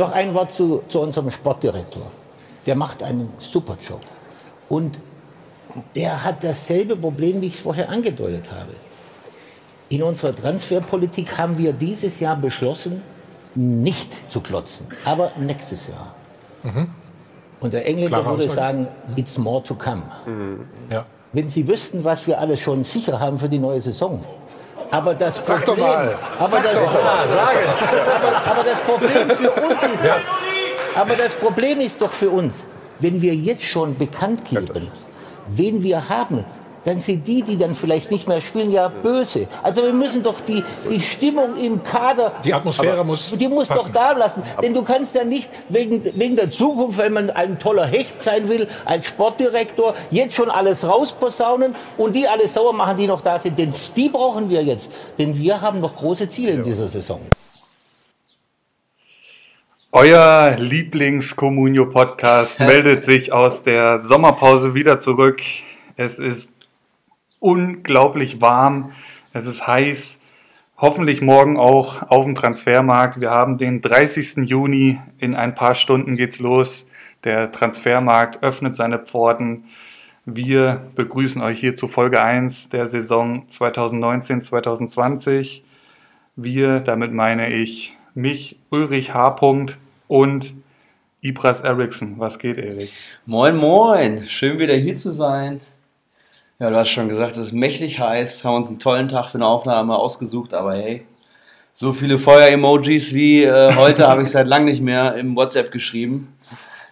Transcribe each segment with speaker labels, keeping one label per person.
Speaker 1: Doch ein Wort zu, zu unserem Sportdirektor. Der macht einen super Job. Und der hat dasselbe Problem, wie ich es vorher angedeutet habe. In unserer Transferpolitik haben wir dieses Jahr beschlossen, nicht zu klotzen, aber nächstes Jahr. Mhm. Und der Engländer würde sagen, it's more to come. Mhm. Ja. Wenn Sie wüssten, was wir alles schon sicher haben für die neue Saison. Aber das
Speaker 2: Sag Problem, doch mal.
Speaker 1: Aber, Sag das, doch mal. Aber, aber, das Problem für uns ist, ja. aber das Problem ist doch für uns, wenn wir jetzt schon bekannt geben, wen wir haben, dann sind die, die dann vielleicht nicht mehr spielen, ja böse. Also wir müssen doch die, die Stimmung im Kader...
Speaker 2: Die Atmosphäre muss
Speaker 1: Die muss passen. doch da lassen. Denn du kannst ja nicht wegen, wegen der Zukunft, wenn man ein toller Hecht sein will, ein Sportdirektor, jetzt schon alles rausposaunen und die alles sauer machen, die noch da sind. Denn die brauchen wir jetzt. Denn wir haben noch große Ziele in dieser Saison.
Speaker 3: Euer Lieblings-Communio-Podcast meldet sich aus der Sommerpause wieder zurück. Es ist unglaublich warm. Es ist heiß. Hoffentlich morgen auch auf dem Transfermarkt. Wir haben den 30. Juni. In ein paar Stunden geht's los. Der Transfermarkt öffnet seine Pforten. Wir begrüßen euch hier zu Folge 1 der Saison 2019-2020. Wir, damit meine ich mich, Ulrich H. und Ibras Eriksson. Was geht, Erik?
Speaker 4: Moin, moin. Schön wieder hier zu sein. Ja, du hast schon gesagt, es ist mächtig heiß. Haben uns einen tollen Tag für eine Aufnahme ausgesucht, aber hey, so viele Feuer-Emojis wie äh, heute habe ich seit langem nicht mehr im WhatsApp geschrieben.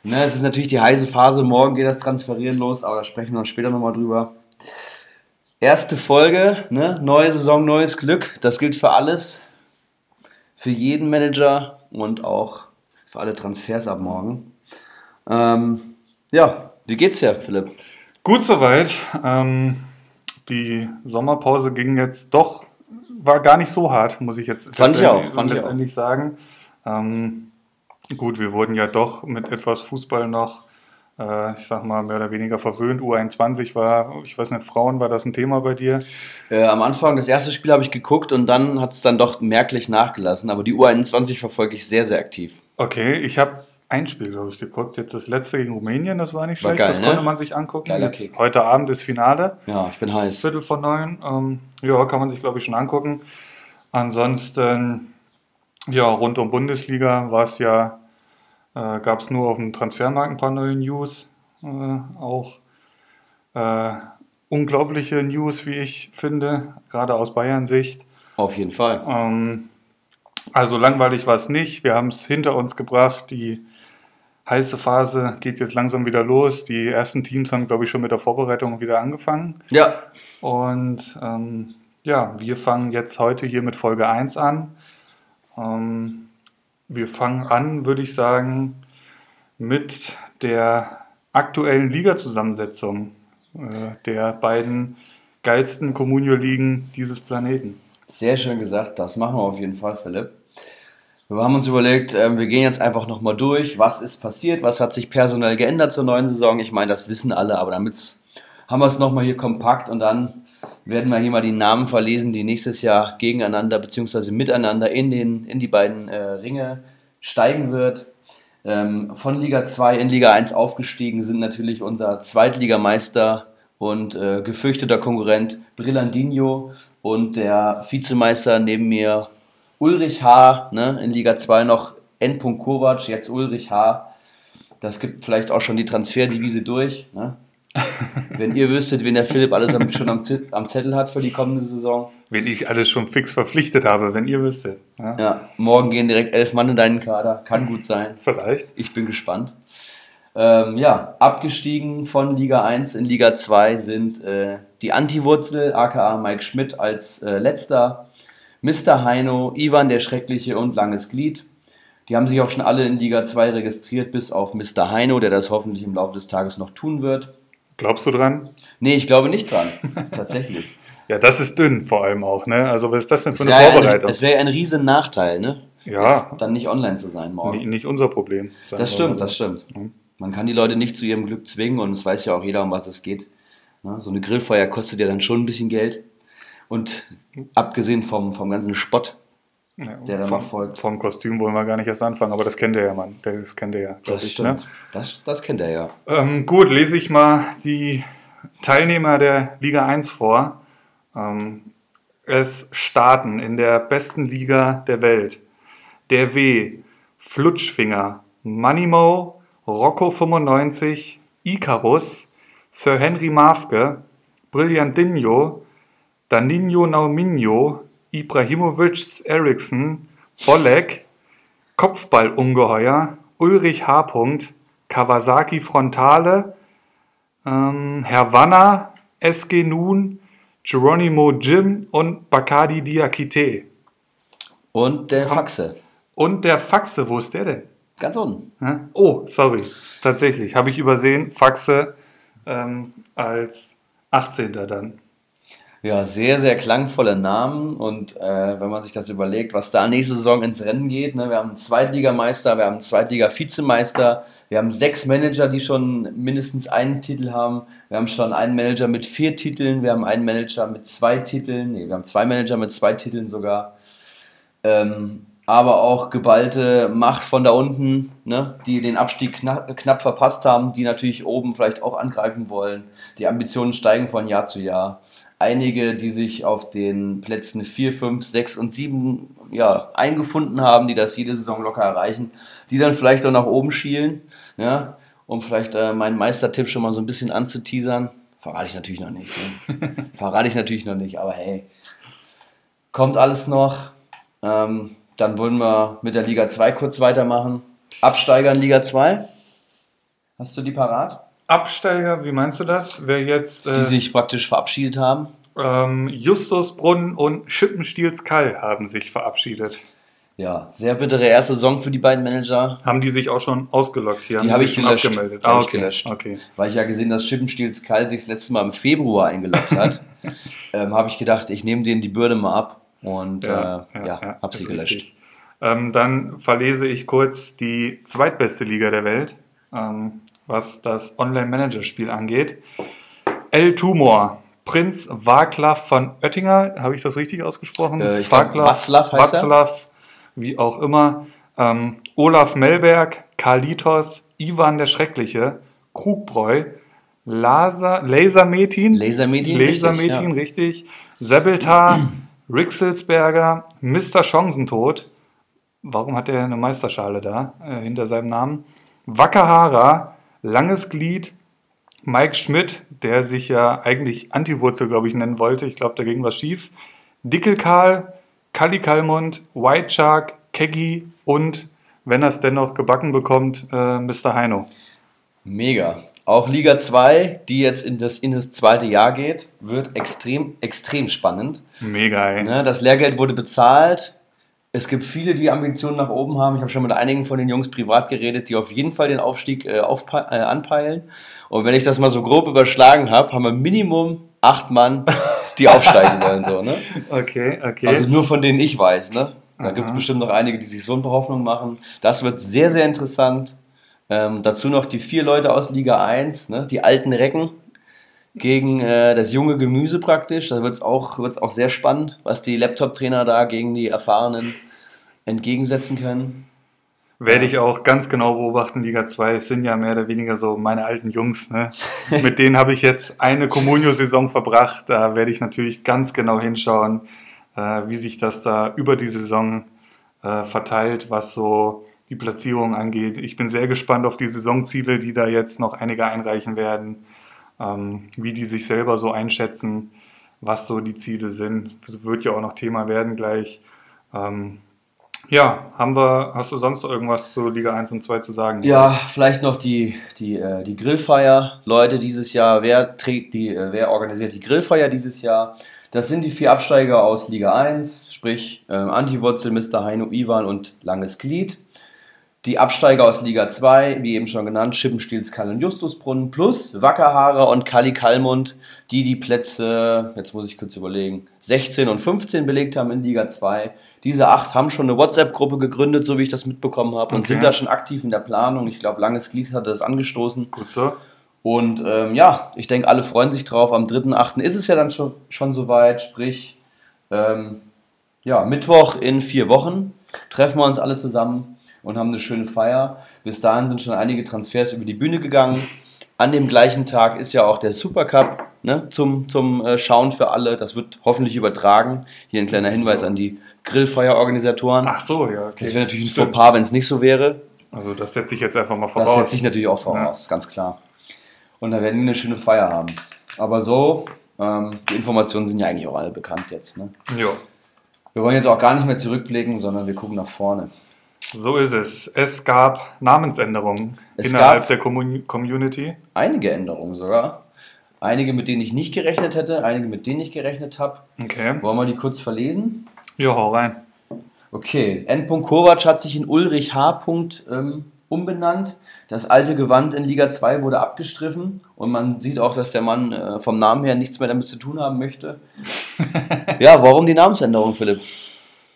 Speaker 4: Ne, es ist natürlich die heiße Phase. Morgen geht das Transferieren los, aber da sprechen wir später nochmal drüber. Erste Folge, ne? neue Saison, neues Glück. Das gilt für alles. Für jeden Manager und auch für alle Transfers ab morgen. Ähm, ja, wie geht's dir, Philipp?
Speaker 3: Gut soweit. Ähm, die Sommerpause ging jetzt doch, war gar nicht so hart, muss ich jetzt
Speaker 4: fand ich auch, fand
Speaker 3: letztendlich
Speaker 4: ich auch.
Speaker 3: sagen. Ähm, gut, wir wurden ja doch mit etwas Fußball noch, äh, ich sag mal, mehr oder weniger verwöhnt. U21 war, ich weiß nicht, Frauen, war das ein Thema bei dir?
Speaker 4: Äh, am Anfang, das erste Spiel habe ich geguckt und dann hat es dann doch merklich nachgelassen. Aber die U21 verfolge ich sehr, sehr aktiv.
Speaker 3: Okay, ich habe ein Spiel, glaube ich, geguckt. Jetzt das letzte gegen Rumänien, das war nicht war schlecht. Geil, das ne? konnte man sich angucken. Jetzt, heute Abend ist Finale.
Speaker 4: Ja, ich bin heiß.
Speaker 3: Viertel vor neun. Ähm, ja, kann man sich, glaube ich, schon angucken. Ansonsten, ja, rund um Bundesliga war es ja, äh, gab es nur auf dem Transfermarkt ein paar neue News. Äh, auch äh, unglaubliche News, wie ich finde, gerade aus Bayern-Sicht.
Speaker 4: Auf jeden Fall.
Speaker 3: Ähm, also langweilig war es nicht. Wir haben es hinter uns gebracht. Die heiße Phase geht jetzt langsam wieder los. Die ersten Teams haben, glaube ich, schon mit der Vorbereitung wieder angefangen.
Speaker 4: Ja.
Speaker 3: Und ähm, ja, wir fangen jetzt heute hier mit Folge 1 an. Ähm, wir fangen an, würde ich sagen, mit der aktuellen Liga-Zusammensetzung äh, der beiden geilsten Communio-Ligen dieses Planeten.
Speaker 4: Sehr schön gesagt, das machen wir auf jeden Fall, Philipp. Wir haben uns überlegt, ähm, wir gehen jetzt einfach nochmal durch, was ist passiert, was hat sich personell geändert zur neuen Saison. Ich meine, das wissen alle, aber damit haben wir es nochmal hier kompakt und dann werden wir hier mal die Namen verlesen, die nächstes Jahr gegeneinander bzw. miteinander in, den, in die beiden äh, Ringe steigen wird. Ähm, von Liga 2 in Liga 1 aufgestiegen sind natürlich unser Zweitligameister und äh, gefürchteter Konkurrent Brillandinho und der Vizemeister neben mir Ulrich H., ne, in Liga 2 noch N. Kovac, jetzt Ulrich H. Das gibt vielleicht auch schon die Transferdivise durch. Ne? Wenn ihr wüsstet, wen der Philipp alles schon am, am, Zettel hat für die kommende Saison.
Speaker 3: Wenn ich alles schon fix verpflichtet habe, wenn ihr wüsstet.
Speaker 4: Ja, ja morgen gehen direkt elf Mann in deinen Kader. Kann gut sein.
Speaker 3: Vielleicht.
Speaker 4: Ich bin gespannt. Ähm, ja, abgestiegen von Liga 1 in Liga 2 sind äh, die Anti-Wurzel, aka Mike Schmidt als äh, letzter Mr. Heino, Ivan der Schreckliche und Langes Glied. Die haben sich auch schon alle in Liga 2 registriert, bis auf Mr. Heino, der das hoffentlich im Laufe des Tages noch tun wird.
Speaker 3: Glaubst du dran?
Speaker 4: Nee, ich glaube nicht dran. Tatsächlich.
Speaker 3: Ja, das ist dünn vor allem auch, ne? Also was ist das denn für eine Vorbereitung?
Speaker 4: Es wäre ein riesen Nachteil, ne?
Speaker 3: Ja.
Speaker 4: Jetzt dann nicht online zu sein morgen.
Speaker 3: Nicht, nicht unser Problem.
Speaker 4: Das stimmt, das stimmt. Mhm. Man kann die Leute nicht zu ihrem Glück zwingen und es weiß ja auch jeder, um was es geht. Ne? So eine Grillfeuer kostet ja dann schon ein bisschen Geld. Und abgesehen vom, vom ganzen Spott,
Speaker 3: Ja,
Speaker 4: der danach folgt.
Speaker 3: Vom Kostüm wollen wir gar nicht erst anfangen, aber das kennt ihr ja, Mann. Das kennt ihr ja,
Speaker 4: Das
Speaker 3: ich.
Speaker 4: stimmt.
Speaker 3: Ne?
Speaker 4: Das, das kennt er ja.
Speaker 3: Ähm, gut, lese ich mal die Teilnehmer der Liga 1 vor. Ähm, es starten in der besten Liga der Welt. Der W, Flutschfinger, Manimo, Rocco 95, Icarus, Sir Henry Mafke, Brillantinho, Danilo Nauminho, Ibrahimovic Eriksson, Bolek, Kopfballungeheuer, Ulrich H. Kawasaki Frontale, ähm, Herr SG Nun, Geronimo Jim und Bacardi Diakite.
Speaker 4: Und der Faxe.
Speaker 3: Und der Faxe, wo ist der denn?
Speaker 4: Ganz unten.
Speaker 3: Oh, sorry. Tatsächlich, habe ich übersehen. Faxe ähm, als 18. dann.
Speaker 4: Ja, sehr, sehr klangvolle Namen. Und äh, wenn man sich das überlegt, was da nächste Saison ins Rennen geht, ne, wir haben einen Zweitligameister, wir haben einen Zweitliga-Vizemeister, wir haben sechs Manager, die schon mindestens einen Titel haben. Wir haben schon einen Manager mit vier Titeln, wir haben einen Manager mit zwei Titeln, nee, wir haben zwei Manager mit zwei Titeln sogar. Ähm, aber auch geballte Macht von da unten, ne, die den Abstieg knapp, knapp verpasst haben, die natürlich oben vielleicht auch angreifen wollen. Die Ambitionen steigen von Jahr zu Jahr. Einige, die sich auf den Plätzen 4, 5, 6 und 7 ja, eingefunden haben, die das jede Saison locker erreichen, die dann vielleicht auch nach oben schielen, ja, um vielleicht äh, meinen Meistertipp schon mal so ein bisschen anzuteasern. Verrate ich natürlich noch nicht. Ne? Verrate ich natürlich noch nicht, aber hey, kommt alles noch. Ähm, dann wollen wir mit der Liga 2 kurz weitermachen. Absteiger in Liga 2. Hast du die parat?
Speaker 3: Absteiger, wie meinst du das? Wer jetzt
Speaker 4: Die
Speaker 3: äh,
Speaker 4: sich praktisch verabschiedet haben?
Speaker 3: ähm, Justus Brunn und Schippenstiels Kall haben sich verabschiedet.
Speaker 4: Ja, sehr bittere erste Saison für die beiden Manager.
Speaker 3: Haben die sich auch schon ausgelockt hier?
Speaker 4: Die habe ich gelöscht.
Speaker 3: abgemeldet?
Speaker 4: Die habe
Speaker 3: Ah, okay.
Speaker 4: gelöscht.
Speaker 3: okay.
Speaker 4: Weil ich ja gesehen, dass Schippenstiels Kall sich das letzte Mal im Februar eingeloggt hat, ähm, habe ich gedacht, ich nehme denen die Bürde mal ab und ja, äh, ja, habe sie gelöscht.
Speaker 3: Ähm, dann verlese ich kurz die zweitbeste Liga der Welt, ähm, was das Online-Manager-Spiel angeht. El Tumor, Prinz Václav von Oettinger, habe ich das richtig ausgesprochen?
Speaker 4: Äh, glaub, Václav heißt.
Speaker 3: Václav, wie auch immer. Ähm, Olaf Melberg, Kalitos, Ivan der Schreckliche, Krugbräu, Laser, Lasermetin,
Speaker 4: Lasermetin,
Speaker 3: Lasermetin, richtig. Sebeltar, Rixelsberger, Mr. Chancentod. Warum hat er eine Meisterschale da äh, hinter seinem Namen? Wakahara, Langes Glied, Mike Schmidt, der sich ja eigentlich Antiwurzel, glaube ich, nennen wollte. Ich glaube, da ging was schief. Dickelkarl, Kalli Kalmund, White Shark, Keggy und, wenn er es dennoch gebacken bekommt, äh, Mr. Heino.
Speaker 4: Mega. Auch Liga 2, die jetzt in das, in das zweite Jahr geht, wird extrem, extrem spannend.
Speaker 3: Mega, ey.
Speaker 4: Ne, das Lehrgeld wurde bezahlt. Es gibt viele, die Ambitionen nach oben haben. Ich habe schon mit einigen von den Jungs privat geredet, die auf jeden Fall den Aufstieg äh, aufpe- äh, anpeilen. Und wenn ich das mal so grob überschlagen habe, haben wir Minimum acht Mann, die aufsteigen wollen. So, ne?
Speaker 3: Okay, okay.
Speaker 4: Also nur von denen ich weiß. Ne? Da gibt es bestimmt noch einige, die sich so eine Hoffnung machen. Das wird sehr, sehr interessant. Ähm, dazu noch die vier Leute aus Liga 1, ne? die alten Recken gegen äh, das junge Gemüse praktisch. Da wird es auch, wird's auch sehr spannend, was die Laptop-Trainer da gegen die Erfahrenen entgegensetzen können.
Speaker 3: Werde ich auch ganz genau beobachten, Liga 2. Es sind ja mehr oder weniger so meine alten Jungs. Ne? Mit denen habe ich jetzt eine Comunio-Saison verbracht. Da werde ich natürlich ganz genau hinschauen, äh, wie sich das da über die Saison äh, verteilt, was so die Platzierung angeht. Ich bin sehr gespannt auf die Saisonziele, die da jetzt noch einige einreichen werden, ähm, wie die sich selber so einschätzen, was so die Ziele sind. Das wird ja auch noch Thema werden gleich. Ähm, ja, haben wir, hast du sonst irgendwas zu Liga 1 und 2 zu sagen?
Speaker 4: Ja, vielleicht noch die, die, äh, die Grillfeier. Leute, dieses Jahr, wer trägt die, äh, wer organisiert die Grillfeier dieses Jahr? Das sind die vier Absteiger aus Liga 1, sprich ähm, Antiwurzel, Mr. Heino, Ivan und Langes Glied. Die Absteiger aus Liga 2, wie eben schon genannt, Schippenstils, Kall und Justusbrunnen plus Wackerhaare und Kali Kalmund, die die Plätze, jetzt muss ich kurz überlegen, 16 und 15 belegt haben in Liga 2. Diese acht haben schon eine WhatsApp-Gruppe gegründet, so wie ich das mitbekommen habe, und
Speaker 3: Okay.
Speaker 4: sind da schon aktiv in der Planung. Ich glaube, Langes Glied hatte das angestoßen.
Speaker 3: Gut so.
Speaker 4: Und ähm, ja, ich denke, alle freuen sich drauf. Am 3.8. ist es ja dann schon, schon soweit, sprich, ähm, ja, Mittwoch in vier Wochen treffen wir uns alle zusammen und haben eine schöne Feier. Bis dahin sind schon einige Transfers über die Bühne gegangen. An dem gleichen Tag ist ja auch der Supercup ne, zum, zum äh, Schauen für alle. Das wird hoffentlich übertragen. Hier ein kleiner Hinweis an die Grillfeierorganisatoren.
Speaker 3: Ach so, ja, okay.
Speaker 4: Das wäre natürlich ein. Fauxpas, wenn es nicht so wäre.
Speaker 3: Also das setze ich jetzt einfach mal
Speaker 4: Das
Speaker 3: voraus.
Speaker 4: setze ich natürlich auch voraus, ganz klar. Und da werden wir eine schöne Feier haben. Aber so, ähm, die Informationen sind ja eigentlich auch alle bekannt jetzt. Ne?
Speaker 3: ja,
Speaker 4: Wir wollen jetzt auch gar nicht mehr zurückblicken, sondern wir gucken nach vorne.
Speaker 3: So ist es. Es gab Namensänderungen
Speaker 4: Es
Speaker 3: innerhalb
Speaker 4: gab-
Speaker 3: der Commun Community.
Speaker 4: Einige Änderungen sogar. Einige, mit denen ich nicht gerechnet hätte, einige, mit denen ich gerechnet habe.
Speaker 3: Okay.
Speaker 4: Wollen wir die kurz verlesen?
Speaker 3: Ja, hau rein.
Speaker 4: Okay, N. Kovac hat sich in Ulrich H. Ähm, umbenannt. Das alte Gewand in Liga 2 wurde abgestriffen und man sieht auch, dass der Mann äh, vom Namen her nichts mehr damit zu tun haben möchte. ja, warum die Namensänderung, Philipp?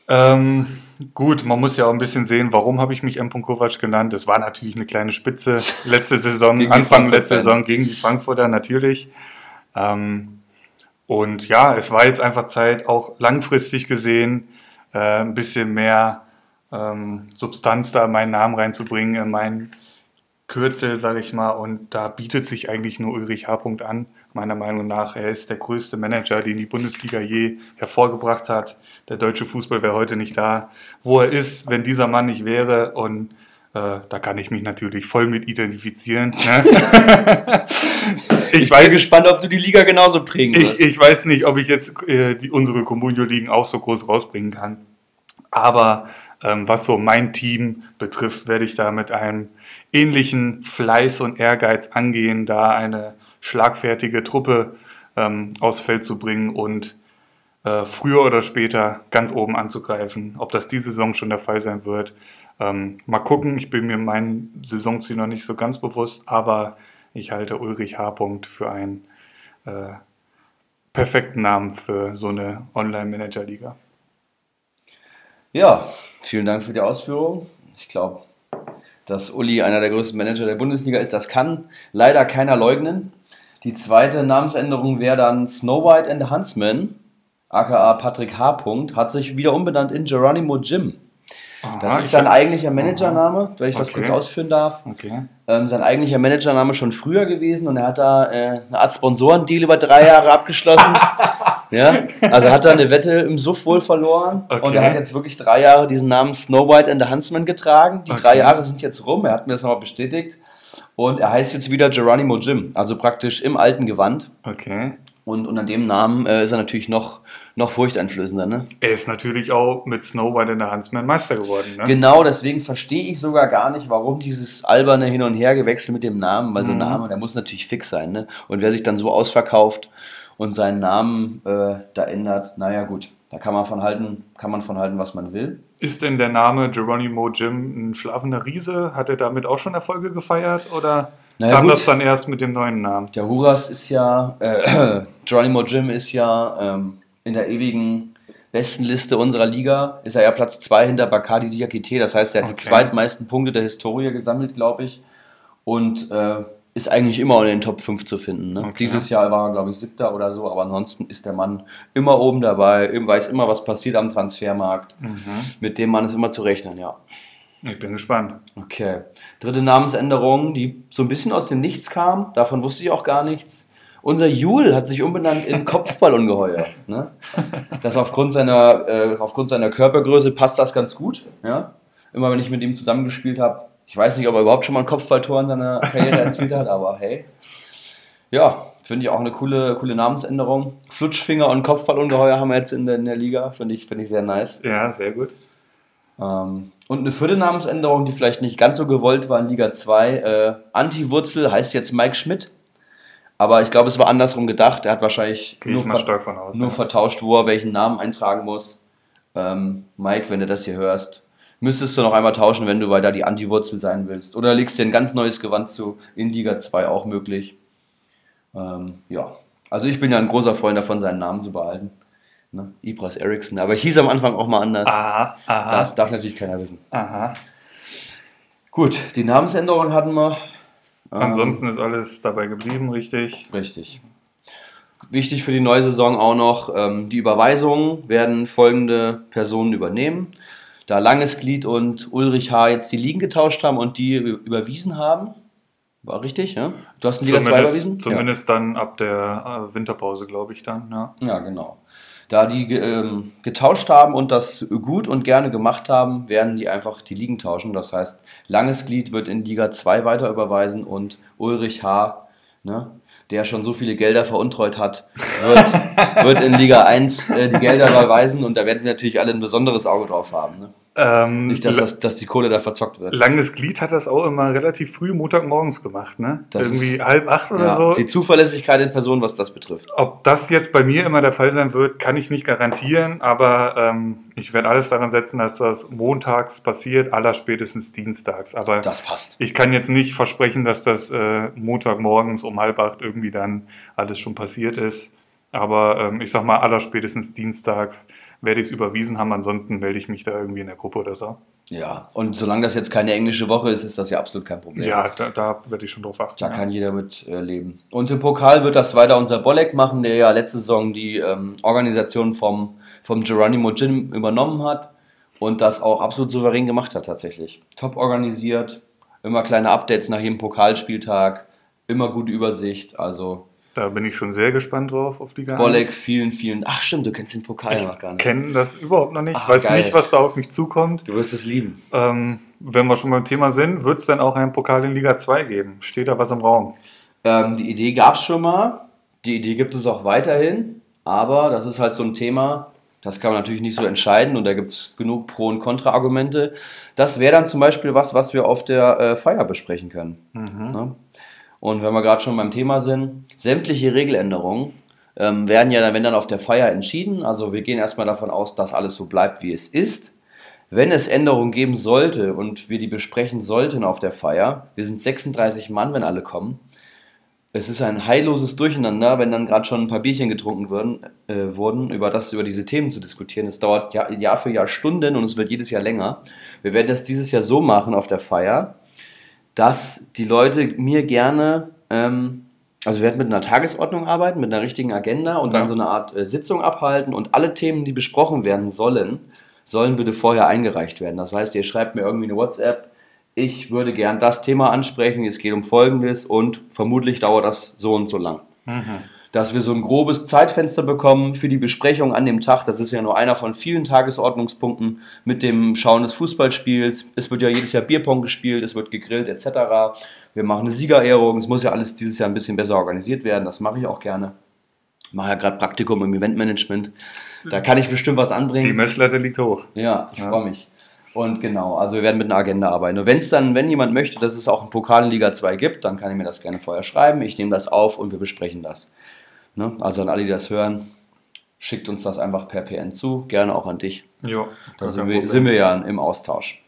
Speaker 3: Ähm, gut, man muss ja auch ein bisschen sehen, warum habe ich mich M. Kovac genannt. Es war natürlich eine kleine Spitze letzte Saison, Anfang letzte. Saison gegen die Frankfurter natürlich. Ähm, und ja, es war jetzt einfach Zeit, auch langfristig gesehen, äh, ein bisschen mehr ähm, Substanz da in meinen Namen reinzubringen, in meinen Kürzel, sage ich mal. Und da bietet sich eigentlich nur Ulrich H. an, meiner Meinung nach. Er ist der größte Manager, den die Bundesliga je hervorgebracht hat. Der deutsche Fußball wäre heute nicht da, wo er ist, wenn dieser Mann nicht wäre. Und äh, da kann ich mich natürlich voll mit identifizieren. Ne? ich,
Speaker 4: Ich bin
Speaker 3: weiß,
Speaker 4: gespannt, ob du die Liga genauso prägen wirst.
Speaker 3: ich, ich weiß nicht, ob ich jetzt äh, die, unsere Comunio-Ligen auch so groß rausbringen kann. Aber ähm, was so mein Team betrifft, werde ich da mit einem ähnlichen Fleiß und Ehrgeiz angehen, da eine schlagfertige Truppe ähm, aufs Feld zu bringen und äh, früher oder später ganz oben anzugreifen. Ob das diese Saison schon der Fall sein wird, ähm, mal gucken. Ich bin mir mein Saisonziel noch nicht so ganz bewusst, aber ich halte Ulrich H. für einen äh, perfekten Namen für so eine Online-Manager-Liga.
Speaker 4: Ja, vielen Dank für die Ausführung. Ich glaube, dass Uli einer der größten Manager der Bundesliga ist, das kann leider keiner leugnen. Die zweite Namensänderung wäre dann Snow White and the Huntsman, aka Patrick H. hat sich wieder umbenannt in Geronimo Jim. Das ist sein eigentlicher Managername, wenn ich das
Speaker 3: Okay.
Speaker 4: kurz ausführen darf.
Speaker 3: Okay.
Speaker 4: Ähm, sein eigentlicher Managername schon früher gewesen und er hat da äh, eine Art Sponsorendeal über drei Jahre abgeschlossen. ja, also hat er eine Wette im Suff wohl verloren und
Speaker 3: Okay.
Speaker 4: er hat jetzt wirklich drei Jahre diesen Namen Snow White and the Huntsman getragen. Die drei
Speaker 3: Okay.
Speaker 4: Jahre sind jetzt rum, er hat mir das nochmal bestätigt und er heißt jetzt wieder Geronimo Jim, also praktisch im alten Gewand.
Speaker 3: Okay.
Speaker 4: Und unter dem Namen äh, ist er natürlich noch, noch furchteinflößender. Ne?
Speaker 3: Er ist natürlich auch mit Snow White in der Huntsman Meister geworden. Ne?
Speaker 4: Genau, deswegen verstehe ich sogar gar nicht, warum dieses alberne Hin- und Hergewechsel mit dem Namen, weil so ein Name, der muss natürlich fix sein. Ne? Und wer sich dann so ausverkauft und seinen Namen äh, da ändert, naja gut, da kann man von halten, kann man von halten, was man will.
Speaker 3: Ist denn der Name Geronimo Jim ein schlafender Riese? Hat er damit auch schon Erfolge gefeiert oder
Speaker 4: Naja,
Speaker 3: kam
Speaker 4: gut.
Speaker 3: das dann erst mit dem neuen Namen?
Speaker 4: Der Huras ist ja, äh, Geronimo Jim ist ja ähm, in der ewigen besten Liste unserer Liga, ist er ja Platz 2 hinter Bacardi Diakite, das heißt, er hat die
Speaker 3: Okay.
Speaker 4: zweitmeisten Punkte der Historie gesammelt, glaube ich, und äh, ist eigentlich immer in den Top 5 zu finden. Ne?
Speaker 3: Okay.
Speaker 4: Dieses Jahr war er, glaube ich, siebter oder so, aber ansonsten ist der Mann immer oben dabei, weiß immer, was passiert am Transfermarkt. Mit dem Mann ist immer zu rechnen, ja.
Speaker 3: Ich bin gespannt.
Speaker 4: Okay. Dritte Namensänderung, die so ein bisschen aus dem Nichts kam. Davon wusste ich auch gar nichts. Unser Jul hat sich umbenannt in Kopfballungeheuer. Ne? Das aufgrund seiner, äh, aufgrund seiner Körpergröße passt das ganz gut. Ja? Immer wenn ich mit ihm zusammengespielt habe. Ich weiß nicht, ob er überhaupt schon mal ein Kopfballtor in seiner Karriere erzielt hat, aber hey. Ja, finde ich auch eine coole, coole Namensänderung. Flutschfinger und Kopfballungeheuer haben wir jetzt in der, in der Liga. Finde ich, finde ich sehr nice.
Speaker 3: Ja, sehr gut.
Speaker 4: Ähm, und eine vierte Namensänderung, die vielleicht nicht ganz so gewollt war in Liga 2. Äh, Anti-Wurzel heißt jetzt Mike Schmidt. Aber ich glaube, es war andersrum gedacht. Er hat wahrscheinlich
Speaker 3: Gehe
Speaker 4: nur, ver
Speaker 3: aus.
Speaker 4: nur
Speaker 3: ja.
Speaker 4: vertauscht, wo er welchen Namen eintragen muss. Ähm, Mike, wenn du das hier hörst, müsstest du noch einmal tauschen, wenn du weiter die Anti-Wurzel sein willst. Oder legst dir ein ganz neues Gewand zu. In Liga 2 auch möglich. Ähm, ja, also ich bin ja ein großer Freund davon, seinen Namen zu behalten. Ne? Ibras Eriksson. Aber hieß am Anfang auch mal anders.
Speaker 3: Aha, aha,
Speaker 4: Darf, darf natürlich keiner wissen.
Speaker 3: aha.
Speaker 4: Gut, die Namensänderung hatten wir. Ähm,
Speaker 3: Ansonsten ist alles dabei geblieben, richtig.
Speaker 4: Richtig. Wichtig für die neue Saison auch noch, ähm, die Überweisungen werden folgende Personen übernehmen. Da Langes Glied und Ulrich H. jetzt die Ligen getauscht haben und die überwiesen haben. War richtig, ja? Du hast einen Liga 2
Speaker 3: Zumindest,
Speaker 4: überwiesen?
Speaker 3: zumindest dann ab der äh, Winterpause, glaube ich dann. Ja.
Speaker 4: Ja, ja genau. Da die ähm, getauscht haben und das gut und gerne gemacht haben, werden die einfach die Ligen tauschen. Das heißt, Langes Glied wird in Liga 2 weiter überweisen und Ulrich H., ne, der schon so viele Gelder veruntreut hat, wird, wird in Liga 1 äh, die Gelder überweisen und da werden wir natürlich alle ein besonderes Auge drauf haben. Ne?
Speaker 3: Ähm,
Speaker 4: Nicht, dass, das, dass die Kohle da verzockt wird.
Speaker 3: Langes Glied hat das auch immer relativ früh Montagmorgens gemacht, ne?
Speaker 4: Das
Speaker 3: Irgendwie
Speaker 4: ist-
Speaker 3: halb acht oder
Speaker 4: Ja,
Speaker 3: so.
Speaker 4: Die Zuverlässigkeit in Person, was das betrifft.
Speaker 3: Ob das jetzt bei mir immer der Fall sein wird, kann ich nicht garantieren, aber ähm, ich werde alles daran setzen, dass das montags passiert, allerspätestens dienstags. Aber
Speaker 4: Das passt.
Speaker 3: ich kann jetzt nicht versprechen, dass das äh, Montagmorgens um halb acht irgendwie dann alles schon passiert ist. Aber ähm, ich sag mal, allerspätestens dienstags werde ich es überwiesen haben, ansonsten melde ich mich da irgendwie in der Gruppe oder so.
Speaker 4: Ja, und solange das jetzt keine englische Woche ist, ist das ja absolut kein Problem.
Speaker 3: Ja, da, da werde ich schon drauf achten.
Speaker 4: Da
Speaker 3: ja.
Speaker 4: kann jeder mit äh, leben. Und im Pokal wird das weiter unser Bolek machen, der ja letzte Saison die ähm, Organisation vom, vom Geronimo Gym übernommen hat und das auch absolut souverän gemacht hat tatsächlich. Top organisiert, immer kleine Updates nach jedem Pokalspieltag, immer gute Übersicht. Also
Speaker 3: Da bin ich schon sehr gespannt drauf auf die
Speaker 4: Bolek,
Speaker 3: Eins.
Speaker 4: vielen, vielen. Ach stimmt, du kennst den Pokal ja noch gar
Speaker 3: Ich
Speaker 4: nicht.
Speaker 3: kenne das überhaupt noch nicht,
Speaker 4: Ah,
Speaker 3: weiß
Speaker 4: geil.
Speaker 3: nicht, was da auf mich zukommt.
Speaker 4: Du wirst es lieben.
Speaker 3: Ähm, wenn wir schon beim Thema sind, wird es dann auch einen Pokal in Liga 2 geben? Steht da was im Raum?
Speaker 4: Ähm, die Idee gab es schon mal, die Idee gibt es auch weiterhin, aber das ist halt so ein Thema, das kann man natürlich nicht so entscheiden und da gibt es genug Pro- und Kontra-Argumente. Das wäre dann zum Beispiel was, was wir auf der äh, Feier besprechen können. Ne? Und wenn wir gerade schon beim Thema sind, sämtliche Regeländerungen ähm, werden ja dann, wenn dann auf der Feier entschieden. Also wir gehen erstmal davon aus, dass alles so bleibt, wie es ist. Wenn es Änderungen geben sollte und wir die besprechen sollten auf der Feier, wir sind 36 Mann, wenn alle kommen, es ist ein heilloses Durcheinander, wenn dann gerade schon ein paar Bierchen getrunken wurden, äh, wurden, über das, über diese Themen zu diskutieren. Es dauert Jahr, Jahr für Jahr Stunden und es wird jedes Jahr länger. Wir werden das dieses Jahr so machen auf der Feier, dass die Leute mir gerne, ähm, also wir werden mit einer Tagesordnung arbeiten, mit einer richtigen Agenda und dann
Speaker 3: Ja.
Speaker 4: so eine Art äh, Sitzung abhalten und alle Themen, die besprochen werden sollen, sollen bitte vorher eingereicht werden. Das heißt, ihr schreibt mir irgendwie eine WhatsApp, ich würde gern das Thema ansprechen, es geht um Folgendes und vermutlich dauert das so und so lang. Dass wir so ein grobes Zeitfenster bekommen für die Besprechung an dem Tag, das ist ja nur einer von vielen Tagesordnungspunkten mit dem Schauen des Fußballspiels. Es wird ja jedes Jahr Bierpong gespielt, es wird gegrillt etc. Wir machen eine Siegerehrung, es muss ja alles dieses Jahr ein bisschen besser organisiert werden, das mache ich auch gerne. Ich mache ja gerade Praktikum im Eventmanagement, da kann ich bestimmt was anbringen.
Speaker 3: Die Messlatte liegt hoch.
Speaker 4: Ja, ich freue mich. Und genau, also wir werden mit einer Agenda arbeiten. Und wenn es dann, wenn jemand möchte, dass es auch einen Pokal in Liga 2 gibt, dann kann ich mir das gerne vorher schreiben. Ich nehme das auf und wir besprechen das. Ne? Also an alle, die das hören, schickt uns das einfach per PN zu, gerne auch an dich.
Speaker 3: Ja,
Speaker 4: Da sind wir, sind wir ja im Austausch.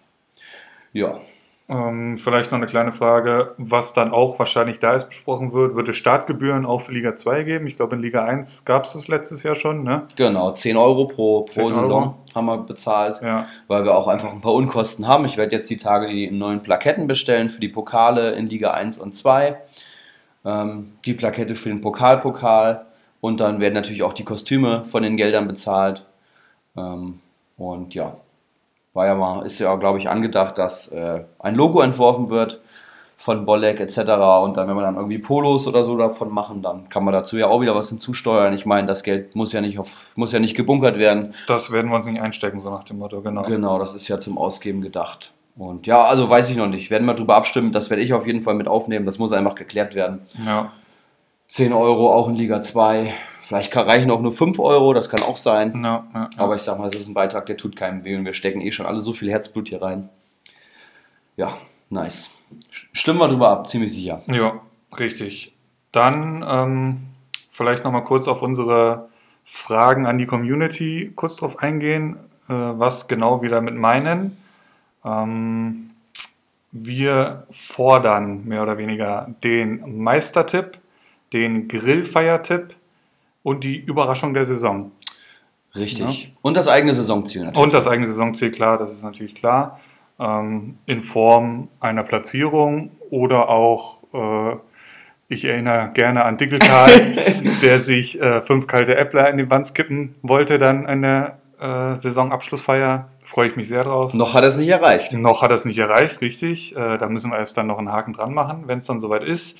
Speaker 4: Ja,
Speaker 3: Ähm, vielleicht noch eine kleine Frage, was dann auch wahrscheinlich da ist besprochen wird. Wird es Startgebühren auch für Liga 2 geben? Ich glaube, in Liga 1 gab es das letztes Jahr schon, ne?
Speaker 4: genau, 10 Euro pro,
Speaker 3: 10
Speaker 4: pro
Speaker 3: Euro.
Speaker 4: Saison haben wir bezahlt.
Speaker 3: Ja.
Speaker 4: weil wir auch einfach ein paar Unkosten haben. Ich werde jetzt die Tage die neuen Plaketten bestellen für die Pokale in Liga 1 und 2. Ähm, die Plakette für den Pokalpokal und dann werden natürlich auch die Kostüme von den Geldern bezahlt. Ähm, und ja, war ja mal, ist ja, glaube ich, angedacht, dass äh, ein Logo entworfen wird von Bolek etc. Und dann, wenn wir dann irgendwie Polos oder so davon machen, dann kann man dazu ja auch wieder was hinzusteuern. Ich meine, das Geld muss ja nicht auf, muss ja nicht gebunkert werden.
Speaker 3: Das werden wir uns nicht einstecken, so nach dem Motto, genau.
Speaker 4: Genau, das ist ja zum Ausgeben gedacht. Und ja, also weiß ich noch nicht. Werden wir drüber abstimmen. Das werde ich auf jeden Fall mit aufnehmen. Das muss einfach geklärt werden.
Speaker 3: Ja.
Speaker 4: 10 Euro auch in Liga 2. Vielleicht kann- reichen auch nur 5 Euro, das kann auch sein.
Speaker 3: Ja, ja, ja.
Speaker 4: Aber ich sag mal, das ist ein Beitrag, der tut keinem weh und wir stecken eh schon alle so viel Herzblut hier rein. Ja, nice. Stimmen wir drüber ab, ziemlich sicher.
Speaker 3: Ja, richtig. Dann ähm, vielleicht nochmal kurz auf unsere Fragen an die Community kurz drauf eingehen, äh, was genau wir damit meinen. Ähm, wir fordern mehr oder weniger den Meistertipp, den Grillfeiertipp und die Überraschung der Saison.
Speaker 4: Richtig. Und das eigene Saisonziel natürlich.
Speaker 3: Und das eigene Saisonziel, klar, das ist natürlich klar. Ähm, in Form einer Platzierung oder auch äh, Ich erinnere gerne an Dickeltal, der sich äh, fünf kalte Äppler in den Wand skippen wollte dann in der äh, Saisonabschlussfeier. Freue ich mich sehr drauf.
Speaker 4: Noch hat er es nicht erreicht.
Speaker 3: Noch hat er es nicht erreicht, richtig. Äh, da müssen wir erst dann noch einen Haken dran machen, wenn es dann soweit ist.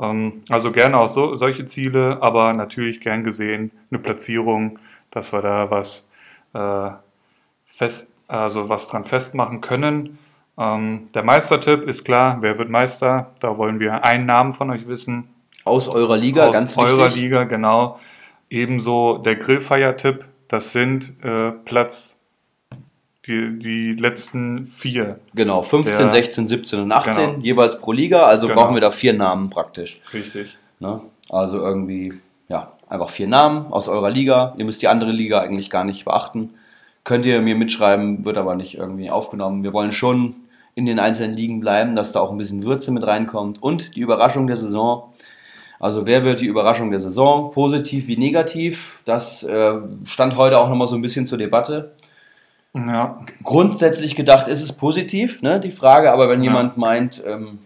Speaker 3: Ähm, also gerne auch so, solche Ziele, aber natürlich gern gesehen eine Platzierung, dass wir da was äh, fest, also was dran festmachen können. Ähm, der Meistertipp ist klar, wer wird Meister? Da wollen wir einen Namen von euch wissen.
Speaker 4: Aus eurer Liga,
Speaker 3: Aus
Speaker 4: ganz
Speaker 3: eurer
Speaker 4: wichtig.
Speaker 3: Liga, genau. Ebenso der Grillfeier-Tipp, das sind äh, Platz, die, die letzten vier.
Speaker 4: Genau, 15,
Speaker 3: Der-
Speaker 4: 16, 17 und 18,
Speaker 3: Genau.
Speaker 4: jeweils pro Liga. Also
Speaker 3: Genau.
Speaker 4: brauchen wir da vier Namen praktisch.
Speaker 3: Richtig.
Speaker 4: Ne? Also irgendwie, ja, einfach vier Namen aus eurer Liga. Ihr müsst die andere Liga eigentlich gar nicht beachten. Könnt ihr mir mitschreiben, wird aber nicht irgendwie aufgenommen. Wir wollen schon in den einzelnen Ligen bleiben, dass da auch ein bisschen Würze mit reinkommt. Und die Überraschung der Saison. Also wer wird die Überraschung der Saison? Positiv wie negativ? Das äh, stand heute auch nochmal so ein bisschen zur Debatte.
Speaker 3: Ja,
Speaker 4: Grundsätzlich gedacht ist es positiv, ne, die Frage, aber wenn
Speaker 3: Ja.
Speaker 4: jemand meint, ähm,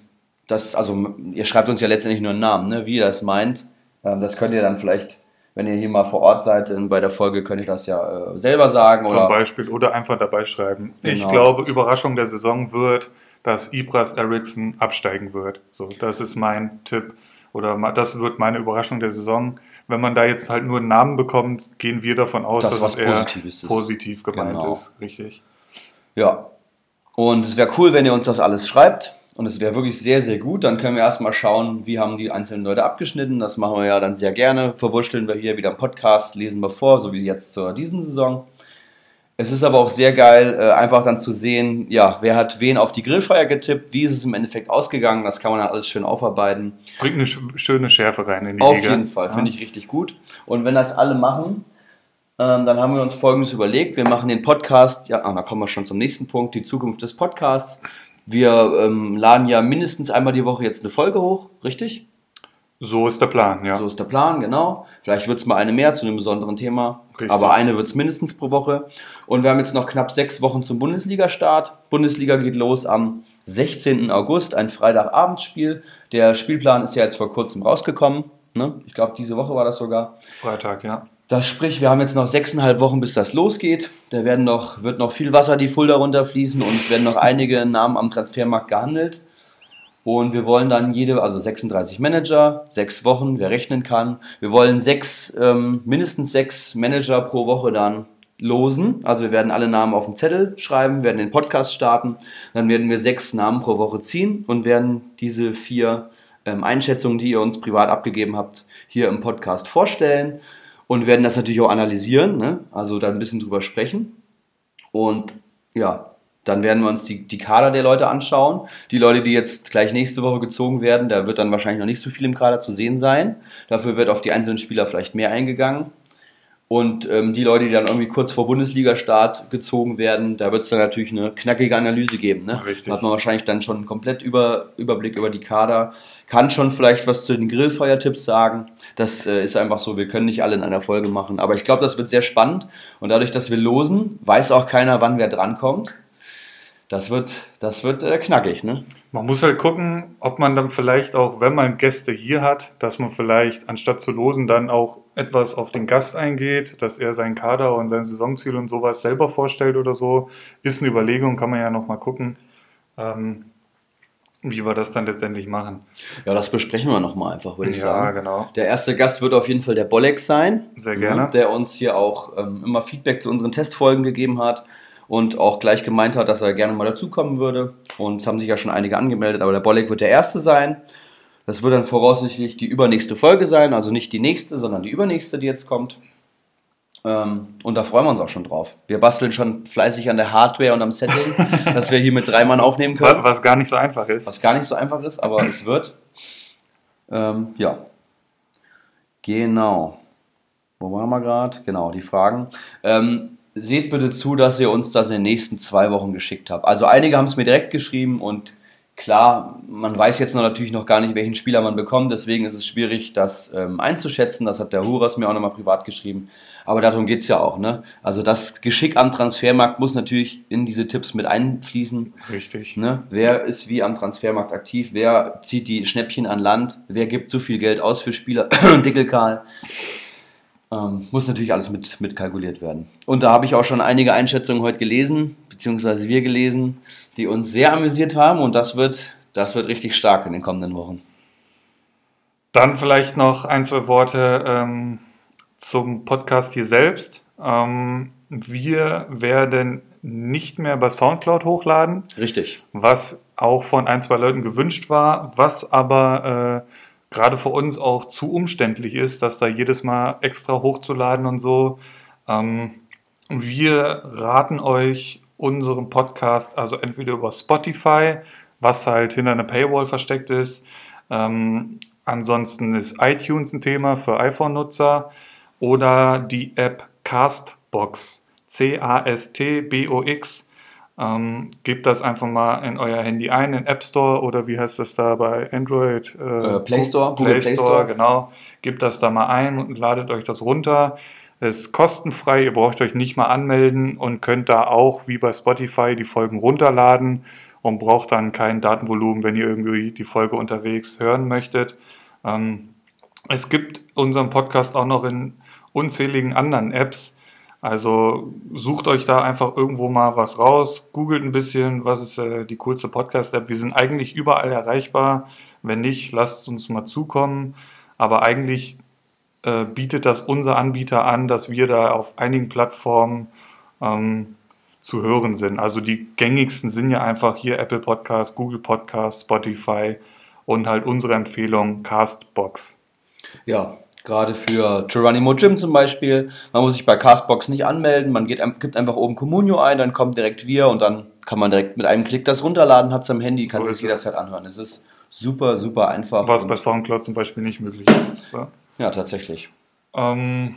Speaker 4: dass, also ihr schreibt uns ja letztendlich nur einen Namen, ne, wie ihr das meint, ähm, das könnt ihr dann vielleicht, wenn ihr hier mal vor Ort seid, bei der Folge könnt ihr das ja äh, selber sagen
Speaker 3: zum
Speaker 4: oder
Speaker 3: Beispiel. Oder einfach dabei schreiben. Ich
Speaker 4: Genau.
Speaker 3: glaube, Überraschung der Saison wird, dass Ibras Eriksson absteigen wird. So, das ist mein Tipp. Oder das wird meine Überraschung der Saison. Wenn man da jetzt halt nur einen Namen bekommt, gehen wir davon aus,
Speaker 4: Dass
Speaker 3: dass, es eher
Speaker 4: ist.
Speaker 3: positiv gemeint
Speaker 4: Genau.
Speaker 3: ist. Richtig.
Speaker 4: Ja. Und es wäre cool, wenn ihr uns das alles schreibt. Und es wäre wirklich sehr, sehr gut. Dann können wir erstmal schauen, wie haben die einzelnen Leute abgeschnitten. Das machen wir ja dann sehr gerne. Verwurschteln wir hier wieder im Podcast, lesen wir vor, so wie jetzt zur diesen Saison. Es ist aber auch sehr geil, äh, einfach dann zu sehen, ja, wer hat wen auf die Grillfeier getippt, wie ist es im Endeffekt ausgegangen. Das kann man dann alles schön aufarbeiten.
Speaker 3: Bringt eine sch- schöne Schärfe rein in die
Speaker 4: Auf
Speaker 3: Liga.
Speaker 4: jeden Fall, finde ich richtig gut. Und wenn das alle machen, ähm, dann haben wir uns Folgendes überlegt. Wir machen den Podcast, ja, ah, da kommen wir schon zum nächsten Punkt, die Zukunft des Podcasts. Wir ähm, laden ja mindestens einmal die Woche jetzt eine Folge hoch, richtig?
Speaker 3: So ist der Plan, ja.
Speaker 4: So ist der Plan, genau. Vielleicht wird es mal eine mehr zu einem besonderen Thema,
Speaker 3: Richtig.
Speaker 4: aber eine wird es mindestens pro Woche. Und wir haben jetzt noch knapp sechs Wochen zum Bundesliga-Start. Bundesliga geht los am 16. August, ein Freitagabendspiel. Der Spielplan ist ja jetzt vor kurzem rausgekommen. Ne? Ich glaube, diese Woche war das sogar.
Speaker 3: Freitag, ja.
Speaker 4: Das sprich, wir haben jetzt noch sechseinhalb Wochen, bis das losgeht. Da werden noch, wird noch viel Wasser die Fulda runterfließen und es werden noch einige Namen am Transfermarkt gehandelt. Und wir wollen dann jede, also 36 Manager, sechs Wochen, wer rechnen kann. Wir wollen sechs, ähm, mindestens sechs Manager pro Woche dann losen. Also wir werden alle Namen auf den Zettel schreiben, werden den Podcast starten. Dann werden wir sechs Namen pro Woche ziehen und werden diese vier ähm, Einschätzungen, die ihr uns privat abgegeben habt, hier im Podcast vorstellen und werden das natürlich auch analysieren, ne? also da ein bisschen drüber sprechen. Und ja, dann werden wir uns die, die Kader der Leute anschauen. Die Leute, die jetzt gleich nächste Woche gezogen werden, da wird dann wahrscheinlich noch nicht so viel im Kader zu sehen sein. Dafür wird auf die einzelnen Spieler vielleicht mehr eingegangen. Und ähm, die Leute, die dann irgendwie kurz vor Bundesliga-Start gezogen werden, da wird es dann natürlich eine knackige Analyse geben. Ne?
Speaker 3: Richtig.
Speaker 4: Da hat man wahrscheinlich dann schon einen komplett über, Überblick über die Kader. Kann schon vielleicht was zu den Grillfeiertipps sagen. Das äh, ist einfach so, wir können nicht alle in einer Folge machen. Aber ich glaube, das wird sehr spannend. Und dadurch, dass wir losen, weiß auch keiner, wann wer drankommt. Das wird, das wird äh, knackig, ne?
Speaker 3: Man muss halt gucken, ob man dann vielleicht auch, wenn man Gäste hier hat, dass man vielleicht anstatt zu losen dann auch etwas auf den Gast eingeht, dass er seinen Kader und sein Saisonziel und sowas selber vorstellt oder so. Ist eine Überlegung, kann man ja nochmal gucken, ähm, wie wir das dann letztendlich machen.
Speaker 4: Ja, das besprechen wir nochmal einfach, würde ich
Speaker 3: Ja,
Speaker 4: sagen.
Speaker 3: genau.
Speaker 4: Der erste Gast wird auf jeden Fall der Bolek sein.
Speaker 3: Sehr gerne.
Speaker 4: Ja, der uns hier auch ähm, immer Feedback zu unseren Testfolgen gegeben hat und auch gleich gemeint hat, dass er gerne mal dazukommen würde. Und es haben sich ja schon einige angemeldet, aber der Bolek wird der erste sein. Das wird dann voraussichtlich die übernächste Folge sein, also nicht die nächste, sondern die übernächste, die jetzt kommt. Ähm, und da freuen wir uns auch schon drauf. Wir basteln schon fleißig an der Hardware und am Setting, dass wir hier mit drei Mann aufnehmen können.
Speaker 3: Was, was gar nicht so einfach ist.
Speaker 4: Was gar nicht so einfach ist, aber es wird. Ähm, ja. Genau. Wo waren wir gerade? Genau, die Fragen. Ähm, seht bitte zu, dass ihr uns das in den nächsten zwei Wochen geschickt habt. Also einige haben es mir direkt geschrieben und Klar, man weiß jetzt noch natürlich noch gar nicht, welchen Spieler man bekommt, deswegen ist es schwierig, das ähm, einzuschätzen. Das hat der Huras mir auch nochmal privat geschrieben. Aber darum geht es ja auch. Ne? Also das Geschick am Transfermarkt muss natürlich in diese Tipps mit einfließen.
Speaker 3: Richtig.
Speaker 4: Ne? Wer ist wie am Transfermarkt aktiv? Wer zieht die Schnäppchen an Land? Wer gibt so viel Geld aus für Spieler? Dickelkarl. Ähm, muss natürlich alles mit, mit kalkuliert werden. Und da habe ich auch schon einige Einschätzungen heute gelesen, beziehungsweise wir gelesen, die uns sehr amüsiert haben und das wird, das wird richtig stark in den kommenden Wochen.
Speaker 3: Dann vielleicht noch ein, zwei Worte ähm, zum Podcast hier selbst. Ähm, wir werden nicht mehr bei Soundcloud hochladen.
Speaker 4: Richtig.
Speaker 3: Was auch von ein, zwei Leuten gewünscht war, was aber äh, gerade für uns auch zu umständlich ist, das da jedes Mal extra hochzuladen und so. Ähm, wir raten euch unseren Podcast also entweder über Spotify, was halt hinter einer Paywall versteckt ist. Ähm, ansonsten ist iTunes ein Thema für iPhone-Nutzer oder die App Castbox. C-A-S-T-B-O-X. Ähm, gebt das einfach mal in euer Handy ein, in App Store oder wie heißt das da bei Android?
Speaker 4: Äh, Play Store,
Speaker 3: Play, Play Store, Store, genau. Gebt das da mal ein und ladet euch das runter. Ist kostenfrei, ihr braucht euch nicht mal anmelden und könnt da auch wie bei Spotify die Folgen runterladen und braucht dann kein Datenvolumen, wenn ihr irgendwie die Folge unterwegs hören möchtet. Ähm, es gibt unseren Podcast auch noch in unzähligen anderen Apps. Also sucht euch da einfach irgendwo mal was raus, googelt ein bisschen, was ist äh, die coolste Podcast-App. Wir sind eigentlich überall erreichbar. Wenn nicht, lasst uns mal zukommen. Aber eigentlich äh, bietet das unser Anbieter an, dass wir da auf einigen Plattformen ähm, zu hören sind. Also die gängigsten sind ja einfach hier Apple Podcast, Google Podcast, Spotify und halt unsere Empfehlung Castbox.
Speaker 4: Ja, Gerade für Geronimo Gym zum Beispiel. Man muss sich bei Castbox nicht anmelden, man geht, gibt einfach oben Communio ein, dann kommt direkt wir und dann kann man direkt mit einem Klick das runterladen, hat es am Handy, kann so sich jederzeit anhören. Es ist super, super einfach.
Speaker 3: Was bei Soundcloud zum Beispiel nicht möglich ist.
Speaker 4: Ja, ja tatsächlich.
Speaker 3: Ähm,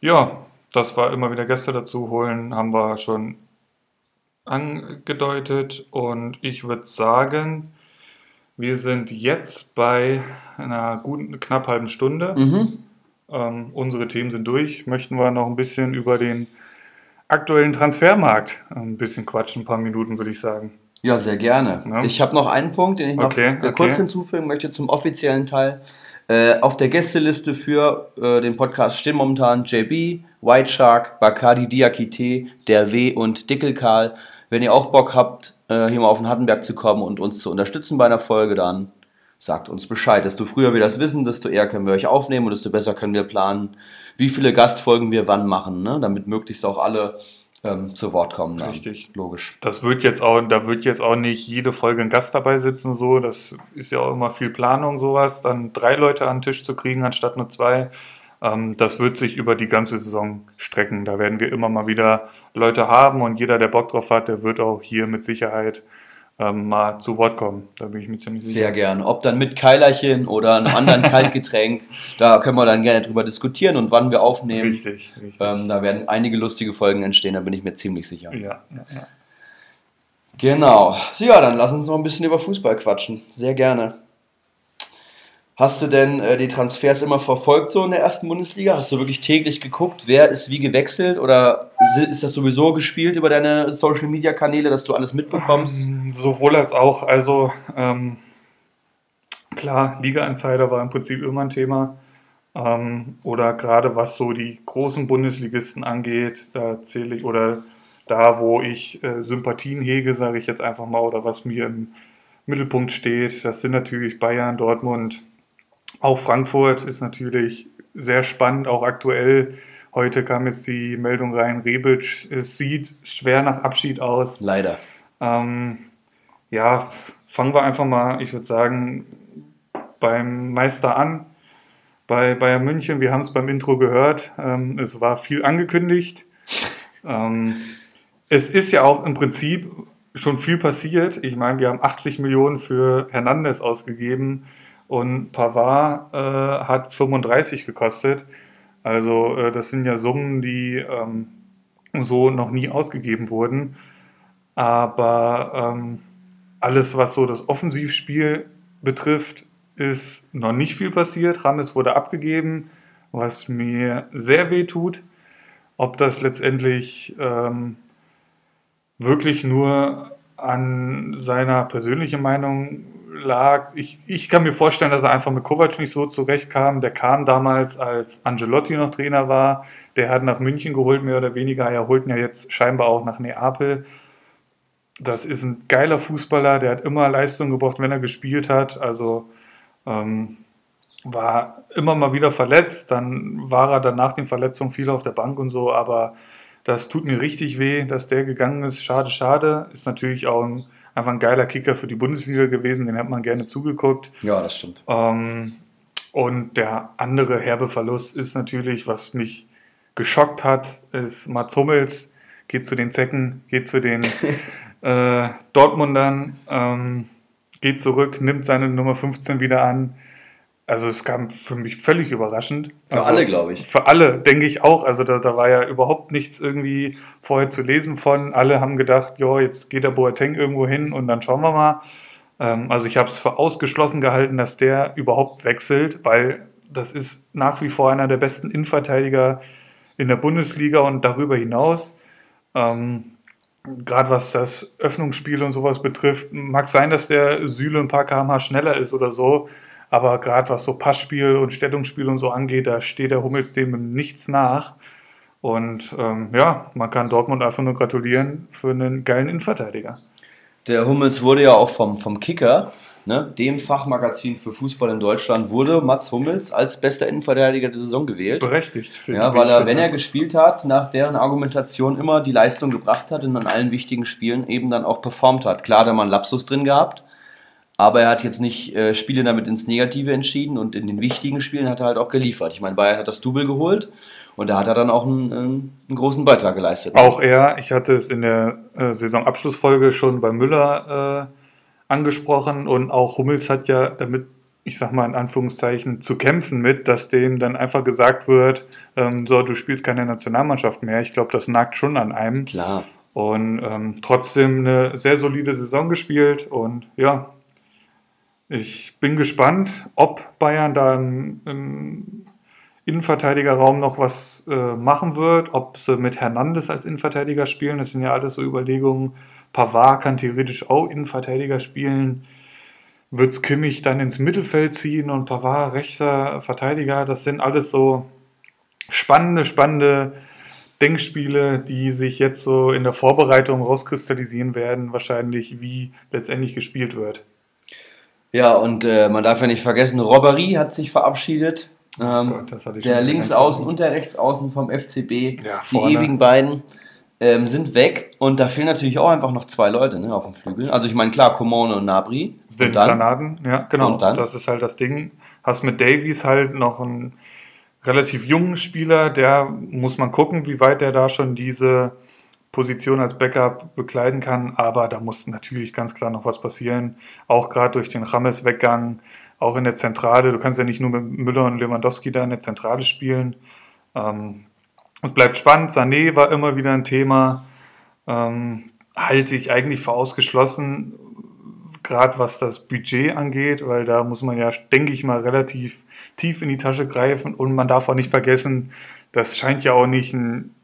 Speaker 3: ja, das war immer wieder Gäste dazu holen, haben wir schon angedeutet und ich würde sagen, wir sind jetzt bei einer guten, knapp halben Stunde. Mhm. Ähm, unsere Themen sind durch. Möchten wir noch ein bisschen über den aktuellen Transfermarkt ein bisschen quatschen, ein paar Minuten, würde ich sagen.
Speaker 4: Ja, sehr gerne. Ja. Ich habe noch einen Punkt, den ich noch okay, okay. kurz hinzufügen möchte zum offiziellen Teil. Äh, auf der Gästeliste für äh, den Podcast stehen momentan JB, White Shark, Bakadi Diakite, Der W und Dickelkarl. Wenn ihr auch Bock habt, äh, hier mal auf den Hattenberg zu kommen und uns zu unterstützen bei einer Folge, dann sagt uns Bescheid. Desto früher wir das wissen, desto eher können wir euch aufnehmen und desto besser können wir planen, wie viele Gastfolgen wir wann machen, ne? damit möglichst auch alle ähm, zu Wort kommen.
Speaker 3: Dann. Richtig. Logisch. Das wird jetzt auch, da wird jetzt auch nicht jede Folge ein Gast dabei sitzen, so. Das ist ja auch immer viel Planung, sowas. Dann drei Leute an den Tisch zu kriegen, anstatt nur zwei. Ähm, das wird sich über die ganze Saison strecken. Da werden wir immer mal wieder Leute haben und jeder, der Bock drauf hat, der wird auch hier mit Sicherheit ähm, mal zu Wort kommen. Da bin ich mir ziemlich
Speaker 4: sicher. Sehr gerne. Ob dann mit Keilerchen oder einem anderen Kaltgetränk, da können wir dann gerne drüber diskutieren und wann wir aufnehmen.
Speaker 3: Richtig, richtig.
Speaker 4: Ähm, da werden einige lustige Folgen entstehen, da bin ich mir ziemlich sicher.
Speaker 3: Ja, ja, ja.
Speaker 4: Genau. So, ja, dann lass uns noch ein bisschen über Fußball quatschen. Sehr gerne. Hast du denn äh, die Transfers immer verfolgt so in der ersten Bundesliga? Hast du wirklich täglich geguckt, wer ist wie gewechselt oder ist das sowieso gespielt über deine Social Media Kanäle, dass du alles mitbekommst?
Speaker 3: Ähm, sowohl als auch. Also ähm, klar, Liga-Insider war im Prinzip immer ein Thema. Ähm, oder gerade was so die großen Bundesligisten angeht, da zähle ich, oder da, wo ich äh, Sympathien hege, sage ich jetzt einfach mal, oder was mir im Mittelpunkt steht, das sind natürlich Bayern, Dortmund, auch Frankfurt ist natürlich sehr spannend, auch aktuell. Heute kam jetzt die Meldung rein, Rebic, es sieht schwer nach Abschied aus.
Speaker 4: Leider.
Speaker 3: Ähm, ja, fangen wir einfach mal, ich würde sagen, beim Meister an. Bei Bayern München, wir haben es beim Intro gehört, ähm, es war viel angekündigt. Ähm, es ist ja auch im Prinzip schon viel passiert. Ich meine, wir haben 80 Millionen für Hernandez ausgegeben und Pavard äh, hat 35 gekostet. Also äh, das sind ja Summen, die ähm, so noch nie ausgegeben wurden. Aber ähm, alles, was so das Offensivspiel betrifft, ist noch nicht viel passiert. Rames wurde abgegeben, was mir sehr weh tut. Ob das letztendlich ähm, wirklich nur an seiner persönlichen Meinung lag. Ich, ich kann mir vorstellen, dass er einfach mit Kovac nicht so zurechtkam. Der kam damals, als Angelotti noch Trainer war. Der hat nach München geholt, mehr oder weniger. Er holt ja jetzt scheinbar auch nach Neapel. Das ist ein geiler Fußballer, der hat immer Leistung gebracht, wenn er gespielt hat. Also ähm, war immer mal wieder verletzt. Dann war er dann nach den Verletzungen viel auf der Bank und so. Aber das tut mir richtig weh, dass der gegangen ist. Schade, schade. Ist natürlich auch ein einfach ein geiler Kicker für die Bundesliga gewesen, den hat man gerne zugeguckt.
Speaker 4: Ja, das stimmt.
Speaker 3: Ähm, und der andere herbe Verlust ist natürlich, was mich geschockt hat, ist Mats Hummels, geht zu den Zecken, geht zu den äh, Dortmundern, ähm, geht zurück, nimmt seine Nummer 15 wieder an also es kam für mich völlig überraschend.
Speaker 4: Für
Speaker 3: also,
Speaker 4: alle, glaube ich.
Speaker 3: Für alle, denke ich auch. Also da, da war ja überhaupt nichts irgendwie vorher zu lesen von. Alle haben gedacht, ja, jetzt geht der Boateng irgendwo hin und dann schauen wir mal. Ähm, also ich habe es für ausgeschlossen gehalten, dass der überhaupt wechselt, weil das ist nach wie vor einer der besten Innenverteidiger in der Bundesliga und darüber hinaus. Ähm, Gerade was das Öffnungsspiel und sowas betrifft, mag sein, dass der Süle ein paar kmh schneller ist oder so. Aber gerade was so Passspiel und Stellungsspiel und so angeht, da steht der Hummels dem im Nichts nach. Und ähm, ja, man kann Dortmund einfach nur gratulieren für einen geilen Innenverteidiger.
Speaker 4: Der Hummels wurde ja auch vom, vom Kicker, ne, dem Fachmagazin für Fußball in Deutschland, wurde Mats Hummels als bester Innenverteidiger der Saison gewählt.
Speaker 3: Berechtigt.
Speaker 4: Ja, weil er, wenn er gespielt hat, nach deren Argumentation immer die Leistung gebracht hat und an allen wichtigen Spielen eben dann auch performt hat. Klar, da man Lapsus drin gehabt, aber er hat jetzt nicht äh, Spiele damit ins Negative entschieden und in den wichtigen Spielen hat er halt auch geliefert. Ich meine, Bayern hat das Double geholt und da hat er dann auch einen, einen großen Beitrag geleistet.
Speaker 3: Auch er, ich hatte es in der äh, Saisonabschlussfolge schon bei Müller äh, angesprochen und auch Hummels hat ja damit, ich sag mal in Anführungszeichen, zu kämpfen mit, dass dem dann einfach gesagt wird, ähm, so, du spielst keine Nationalmannschaft mehr. Ich glaube, das nagt schon an einem.
Speaker 4: Klar.
Speaker 3: Und ähm, trotzdem eine sehr solide Saison gespielt und ja, ich bin gespannt, ob Bayern da im, im Innenverteidigerraum noch was äh, machen wird, ob sie mit Hernandez als Innenverteidiger spielen. Das sind ja alles so Überlegungen. Pavard kann theoretisch auch Innenverteidiger spielen. Wird Kimmich dann ins Mittelfeld ziehen und Pavard rechter Verteidiger? Das sind alles so spannende, spannende Denkspiele, die sich jetzt so in der Vorbereitung rauskristallisieren werden, wahrscheinlich wie letztendlich gespielt wird.
Speaker 4: Ja, und äh, man darf ja nicht vergessen, Robbery hat sich verabschiedet. Ähm, Gott, der Linksaußen und der Rechtsaußen vom FCB, ja, die ewigen beiden, ähm, sind weg. Und da fehlen natürlich auch einfach noch zwei Leute ne, auf dem Flügel. Also ich meine, klar, Komone und Nabri.
Speaker 3: Sind und dann, Granaten, ja, genau. Und dann, das ist halt das Ding. Hast mit Davies halt noch einen relativ jungen Spieler, der muss man gucken, wie weit der da schon diese Position als Backup bekleiden kann, aber da muss natürlich ganz klar noch was passieren. Auch gerade durch den Rames-Weggang, auch in der Zentrale. Du kannst ja nicht nur mit Müller und Lewandowski da in der Zentrale spielen. Ähm, es bleibt spannend. Sané war immer wieder ein Thema. Ähm, halte ich eigentlich für ausgeschlossen, gerade was das Budget angeht, weil da muss man ja, denke ich mal, relativ tief in die Tasche greifen und man darf auch nicht vergessen, das scheint ja auch nicht ein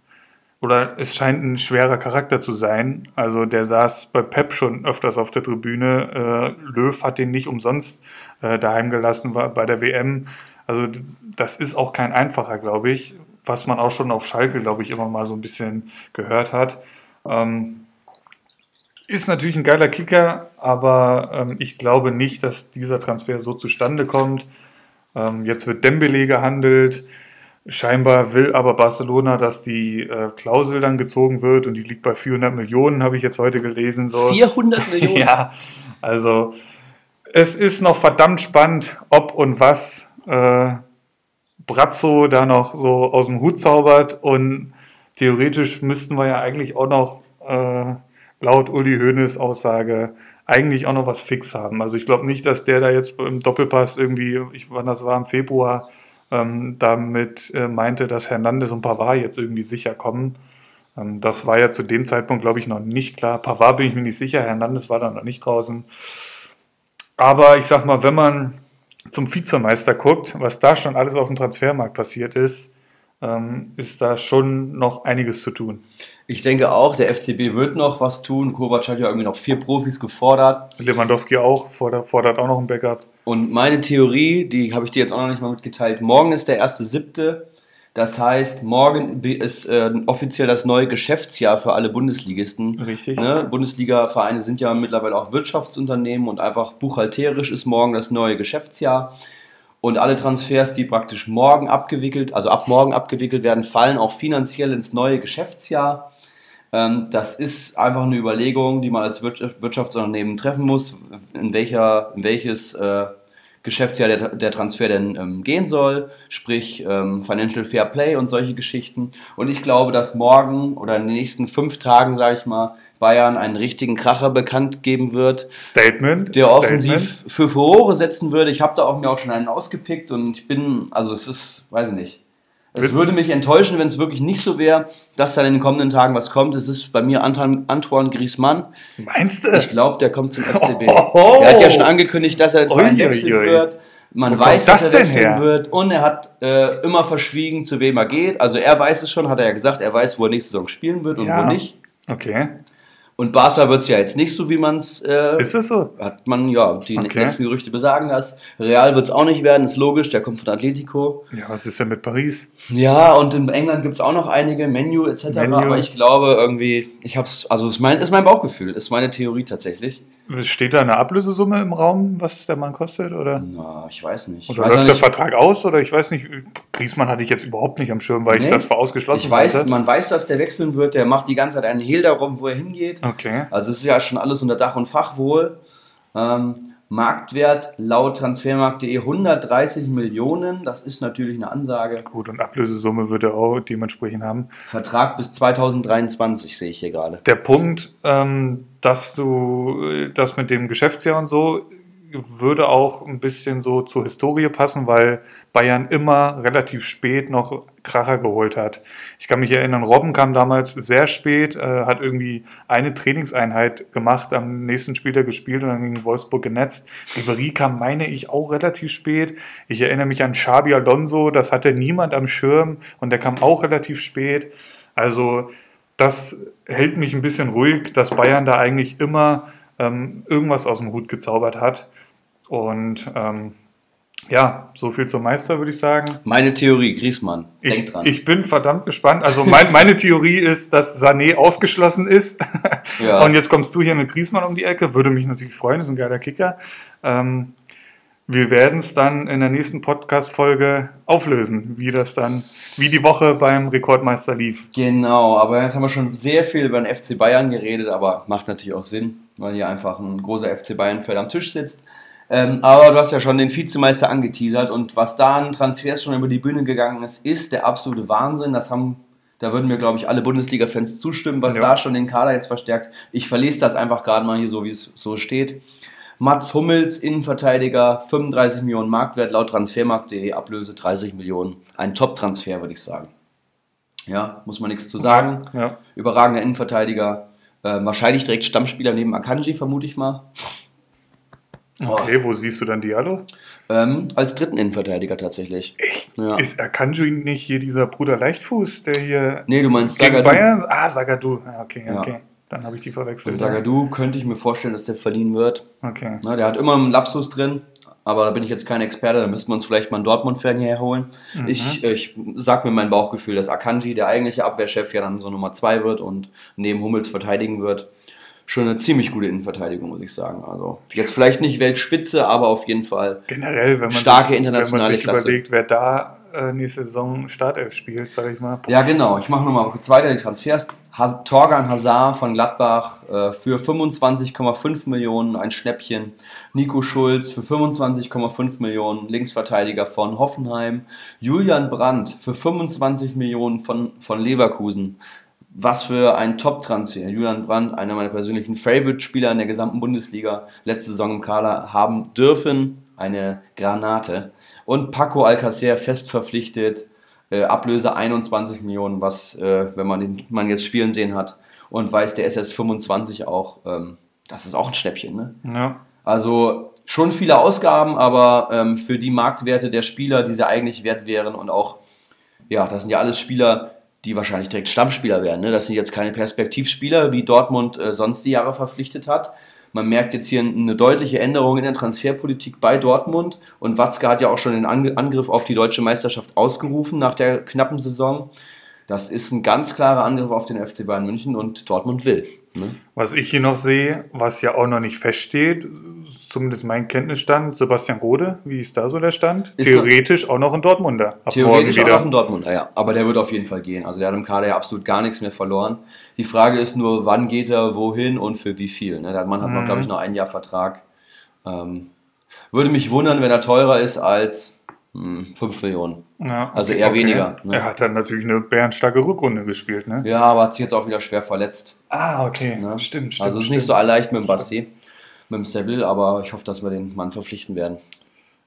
Speaker 3: oder es scheint ein schwerer Charakter zu sein. Also der saß bei Pep schon öfters auf der Tribüne. Äh, Löw hat den nicht umsonst äh, daheim gelassen bei der WM. Also das ist auch kein einfacher, glaube ich, was man auch schon auf Schalke, glaube ich, immer mal so ein bisschen gehört hat. Ähm, ist natürlich ein geiler Kicker, aber ähm, ich glaube nicht, dass dieser Transfer so zustande kommt. Ähm, jetzt wird Dembele gehandelt. Scheinbar will aber Barcelona, dass die äh, Klausel dann gezogen wird und die liegt bei 400 Millionen, habe ich jetzt heute gelesen. So.
Speaker 4: 400 Millionen?
Speaker 3: ja, also es ist noch verdammt spannend, ob und was äh, Brazzo da noch so aus dem Hut zaubert und theoretisch müssten wir ja eigentlich auch noch äh, laut Uli Hoeneß Aussage eigentlich auch noch was fix haben. Also ich glaube nicht, dass der da jetzt im Doppelpass irgendwie, ich wann das war im Februar, ähm, damit äh, meinte, dass Hernandez und Pavard jetzt irgendwie sicher kommen. Ähm, das war ja zu dem Zeitpunkt, glaube ich, noch nicht klar. Pavard bin ich mir nicht sicher, Hernandez war da noch nicht draußen. Aber ich sag mal, wenn man zum Vizemeister guckt, was da schon alles auf dem Transfermarkt passiert ist, ähm, ist da schon noch einiges zu tun.
Speaker 4: Ich denke auch, der FCB wird noch was tun. Kovac hat ja irgendwie noch vier Profis gefordert.
Speaker 3: Lewandowski auch, fordert, fordert auch noch ein Backup.
Speaker 4: Und meine Theorie, die habe ich dir jetzt auch noch nicht mal mitgeteilt, morgen ist der erste siebte. Das heißt, morgen ist äh, offiziell das neue Geschäftsjahr für alle Bundesligisten.
Speaker 3: Richtig.
Speaker 4: Ne? Bundesliga-Vereine sind ja mittlerweile auch Wirtschaftsunternehmen und einfach buchhalterisch ist morgen das neue Geschäftsjahr. Und alle Transfers, die praktisch morgen abgewickelt, also ab morgen abgewickelt werden, fallen auch finanziell ins neue Geschäftsjahr. Ähm, das ist einfach eine Überlegung, die man als Wirtschaftsunternehmen treffen muss, in, welcher, in welches äh, Geschäftsjahr der, der Transfer denn ähm, gehen soll, sprich ähm, Financial Fair Play und solche Geschichten. Und ich glaube, dass morgen oder in den nächsten fünf Tagen, sage ich mal, Bayern einen richtigen Kracher bekannt geben wird.
Speaker 3: Statement.
Speaker 4: Der
Speaker 3: Statement.
Speaker 4: offensiv für Furore setzen würde. Ich habe da auch mir auch schon einen ausgepickt und ich bin, also es ist, weiß ich nicht. Es würde mich enttäuschen, wenn es wirklich nicht so wäre, dass dann in den kommenden Tagen was kommt. Es ist bei mir Antoine, Antoine Griezmann.
Speaker 3: Meinst du?
Speaker 4: Ich glaube, der kommt zum FCB.
Speaker 3: Oh.
Speaker 4: Er hat ja schon angekündigt, dass er den Verein wechseln wird. Man
Speaker 3: Wo
Speaker 4: weiß, dass
Speaker 3: das
Speaker 4: er wechseln
Speaker 3: her?
Speaker 4: wird. Und er hat äh, immer verschwiegen, zu wem er geht. Also er weiß es schon, hat er ja gesagt. Er weiß, wo er nächste Saison spielen wird und
Speaker 3: Ja.
Speaker 4: wo nicht.
Speaker 3: Okay.
Speaker 4: Und Barca wird es ja jetzt nicht so, wie man es äh,
Speaker 3: Ist das so?
Speaker 4: hat man, ja, die
Speaker 3: Okay.
Speaker 4: letzten Gerüchte besagen das. Real wird es auch nicht werden, ist logisch, der kommt von Atletico.
Speaker 3: Ja, was ist denn mit Paris?
Speaker 4: Ja, und in England gibt es auch noch einige, Menu etc.
Speaker 3: Menu.
Speaker 4: Aber ich glaube irgendwie, ich hab's, also ist mein, ist mein Bauchgefühl, ist meine Theorie tatsächlich.
Speaker 3: Steht da eine Ablösesumme im Raum, was der Mann kostet? Oder,
Speaker 4: Na, ich weiß nicht. Ich
Speaker 3: oder
Speaker 4: weiß
Speaker 3: läuft der Vertrag aus? Oder ich weiß nicht. Griesmann hatte ich jetzt überhaupt nicht am Schirm, weil ich
Speaker 4: Nee.
Speaker 3: das für ausgeschlossen
Speaker 4: ich weiß,
Speaker 3: halte.
Speaker 4: man weiß, dass der wechseln wird, der macht die ganze Zeit einen Hehl darum, wo er hingeht.
Speaker 3: Okay.
Speaker 4: Also es ist ja schon alles unter Dach und Fach wohl. Ähm, Marktwert laut transfermarkt.de 130 Millionen, das ist natürlich eine Ansage.
Speaker 3: Gut, und Ablösesumme wird er auch dementsprechend haben.
Speaker 4: Vertrag bis 2023 sehe ich hier gerade.
Speaker 3: Der Punkt, ähm, dass du äh, das mit dem Geschäftsjahr und so würde auch ein bisschen so zur Historie passen, weil Bayern immer relativ spät noch Kracher geholt hat. Ich kann mich erinnern, Robben kam damals sehr spät, äh, hat irgendwie eine Trainingseinheit gemacht, am nächsten Spieltag gespielt und dann gegen Wolfsburg genetzt. Ribéry kam, meine ich, auch relativ spät. Ich erinnere mich an Xabi Alonso, das hatte niemand am Schirm und der kam auch relativ spät. Also das hält mich ein bisschen ruhig, dass Bayern da eigentlich immer ähm, irgendwas aus dem Hut gezaubert hat. Und ähm, ja, so viel zum Meister, würde ich sagen.
Speaker 4: Meine Theorie, Griesmann, denk
Speaker 3: Ich,
Speaker 4: dran.
Speaker 3: ich bin verdammt gespannt. Also mein, meine Theorie ist, dass Sané ausgeschlossen ist.
Speaker 4: Ja.
Speaker 3: Und jetzt kommst du hier mit Griesmann um die Ecke. Würde mich natürlich freuen, ist ein geiler Kicker. Ähm, wir werden es dann in der nächsten Podcast-Folge auflösen, wie das dann, wie die Woche beim Rekordmeister lief.
Speaker 4: Genau, aber jetzt haben wir schon sehr viel über den FC Bayern geredet, aber macht natürlich auch Sinn, weil hier einfach ein großer FC Bayern-Fan am Tisch sitzt. Ähm, aber du hast ja schon den Vizemeister angeteasert und was da an Transfers schon über die Bühne gegangen ist, ist der absolute Wahnsinn. Das haben, da würden mir, glaube ich, alle Bundesliga-Fans zustimmen, was
Speaker 3: Ja.
Speaker 4: da schon den Kader jetzt verstärkt. Ich verlese das einfach gerade mal hier so, wie es so steht. Mats Hummels, Innenverteidiger, 35 Millionen Marktwert, laut Transfermarkt.de, Ablöse 30 Millionen. Ein Top-Transfer, würde ich sagen. Ja, muss man nichts zu sagen.
Speaker 3: Ja.
Speaker 4: Überragender Innenverteidiger. Ähm, wahrscheinlich direkt Stammspieler neben Akanji, vermute ich mal.
Speaker 3: Okay, wo siehst du dann Diallo?
Speaker 4: Ähm, als dritten Innenverteidiger tatsächlich.
Speaker 3: Echt?
Speaker 4: Ja.
Speaker 3: Ist Akanji nicht hier dieser Bruder Leichtfuß, der hier
Speaker 4: Nee, du meinst
Speaker 3: gegen. Bayern? Ah, Sagadu. Ja, okay,
Speaker 4: Ja.
Speaker 3: okay. Dann habe ich die
Speaker 4: Und
Speaker 3: verwechselt.
Speaker 4: Zagadou könnte ich mir vorstellen, dass der verliehen wird.
Speaker 3: Okay.
Speaker 4: Na, der hat immer einen Lapsus drin, aber da bin ich jetzt kein Experte, da müssten wir uns vielleicht mal einen Dortmund-Fan hierher holen. Ich, ich sag mir mein Bauchgefühl, dass Akanji, der eigentliche Abwehrchef, ja dann so Nummer 2 wird und neben Hummels verteidigen wird. Schon eine ziemlich gute Innenverteidigung, muss ich sagen. Also jetzt vielleicht nicht Weltspitze, aber auf jeden Fall
Speaker 3: Generell, wenn man
Speaker 4: Starke
Speaker 3: sich,
Speaker 4: internationale
Speaker 3: wenn man sich
Speaker 4: Klasse.
Speaker 3: überlegt, wer da äh, nächste Saison Startelf spielt, sage ich mal.
Speaker 4: Ja, genau. Ich mache nochmal kurz weiter die Transfers. Has Torgan Hazard von Gladbach äh, für 25,5 Millionen, ein Schnäppchen. Nico Schulz für 25,5 Millionen, Linksverteidiger von Hoffenheim. Julian Brandt für 25 Millionen von, von Leverkusen. Was für ein Top-Transfer. Julian Brandt, einer meiner persönlichen Favorite-Spieler in der gesamten Bundesliga, letzte Saison im Kader haben dürfen. Eine Granate. Und Paco Alcacer fest verpflichtet. Äh, Ablöse 21 Millionen, was, äh, wenn man den man jetzt spielen sehen hat und weiß, der ist jetzt 25 auch, ähm, das ist auch ein Schnäppchen. Ne?
Speaker 3: Ja.
Speaker 4: Also schon viele Ausgaben, aber ähm, für die Marktwerte der Spieler, die sie eigentlich wert wären und auch, ja, das sind ja alles Spieler, die wahrscheinlich direkt Stammspieler werden. Ne? Das sind jetzt keine Perspektivspieler, wie Dortmund äh, sonst die Jahre verpflichtet hat. Man merkt jetzt hier eine deutliche Änderung in der Transferpolitik bei Dortmund und Watzke hat ja auch schon den Angriff auf die deutsche Meisterschaft ausgerufen nach der knappen Saison. Das ist ein ganz klarer Angriff auf den FC Bayern München und Dortmund will. Ne?
Speaker 3: Was ich hier noch sehe, was ja auch noch nicht feststeht, zumindest mein Kenntnisstand, Sebastian Rode, wie ist da so der Stand?
Speaker 4: Ist
Speaker 3: Theoretisch auch noch ein Dortmunder. Ab
Speaker 4: Theoretisch auch noch ein Dortmunder, ja. Aber der wird auf jeden Fall gehen. Also der hat im Kader ja absolut gar nichts mehr verloren. Die Frage ist nur, wann geht er, wohin und für wie viel. Ne? Der Mann hat noch,
Speaker 3: Mhm.
Speaker 4: glaube ich, noch ein Jahr Vertrag. Ähm, würde mich wundern, wenn er teurer ist als 5 Millionen.
Speaker 3: Ja,
Speaker 4: Also eher weniger, ne?
Speaker 3: Er hat dann natürlich eine bärenstarke Rückrunde gespielt, ne?
Speaker 4: Ja, aber hat sich jetzt auch wieder schwer verletzt.
Speaker 3: Ah, okay.
Speaker 4: Ne?
Speaker 3: Stimmt, stimmt.
Speaker 4: also es ist
Speaker 3: stimmt.
Speaker 4: nicht so leicht mit dem Bassi, mit dem Seville, aber ich hoffe, dass wir den Mann verpflichten werden.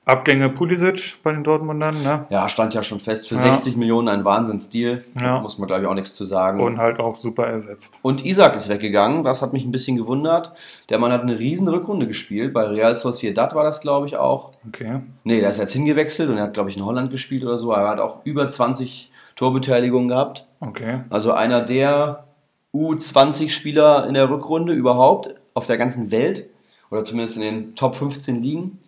Speaker 3: Abgänge Pulisic bei den Dortmundern, ne?
Speaker 4: Ja, stand ja schon fest. Für
Speaker 3: Ja.
Speaker 4: 60 Millionen ein Wahnsinnsdeal.
Speaker 3: Ja.
Speaker 4: Muss man, glaube ich, auch nichts zu sagen.
Speaker 3: Und halt auch super ersetzt.
Speaker 4: Und Isaac ist weggegangen, das hat mich ein bisschen gewundert. Der Mann hat eine riesen Rückrunde gespielt, bei Real Sociedad war das, glaube ich, auch.
Speaker 3: Okay.
Speaker 4: Nee, der ist jetzt hingewechselt und er hat, glaube ich, in Holland gespielt oder so, er hat auch über 20 Torbeteiligungen gehabt.
Speaker 3: Okay.
Speaker 4: Also einer der U20-Spieler in der Rückrunde überhaupt auf der ganzen Welt oder zumindest in den Top 15 Ligen.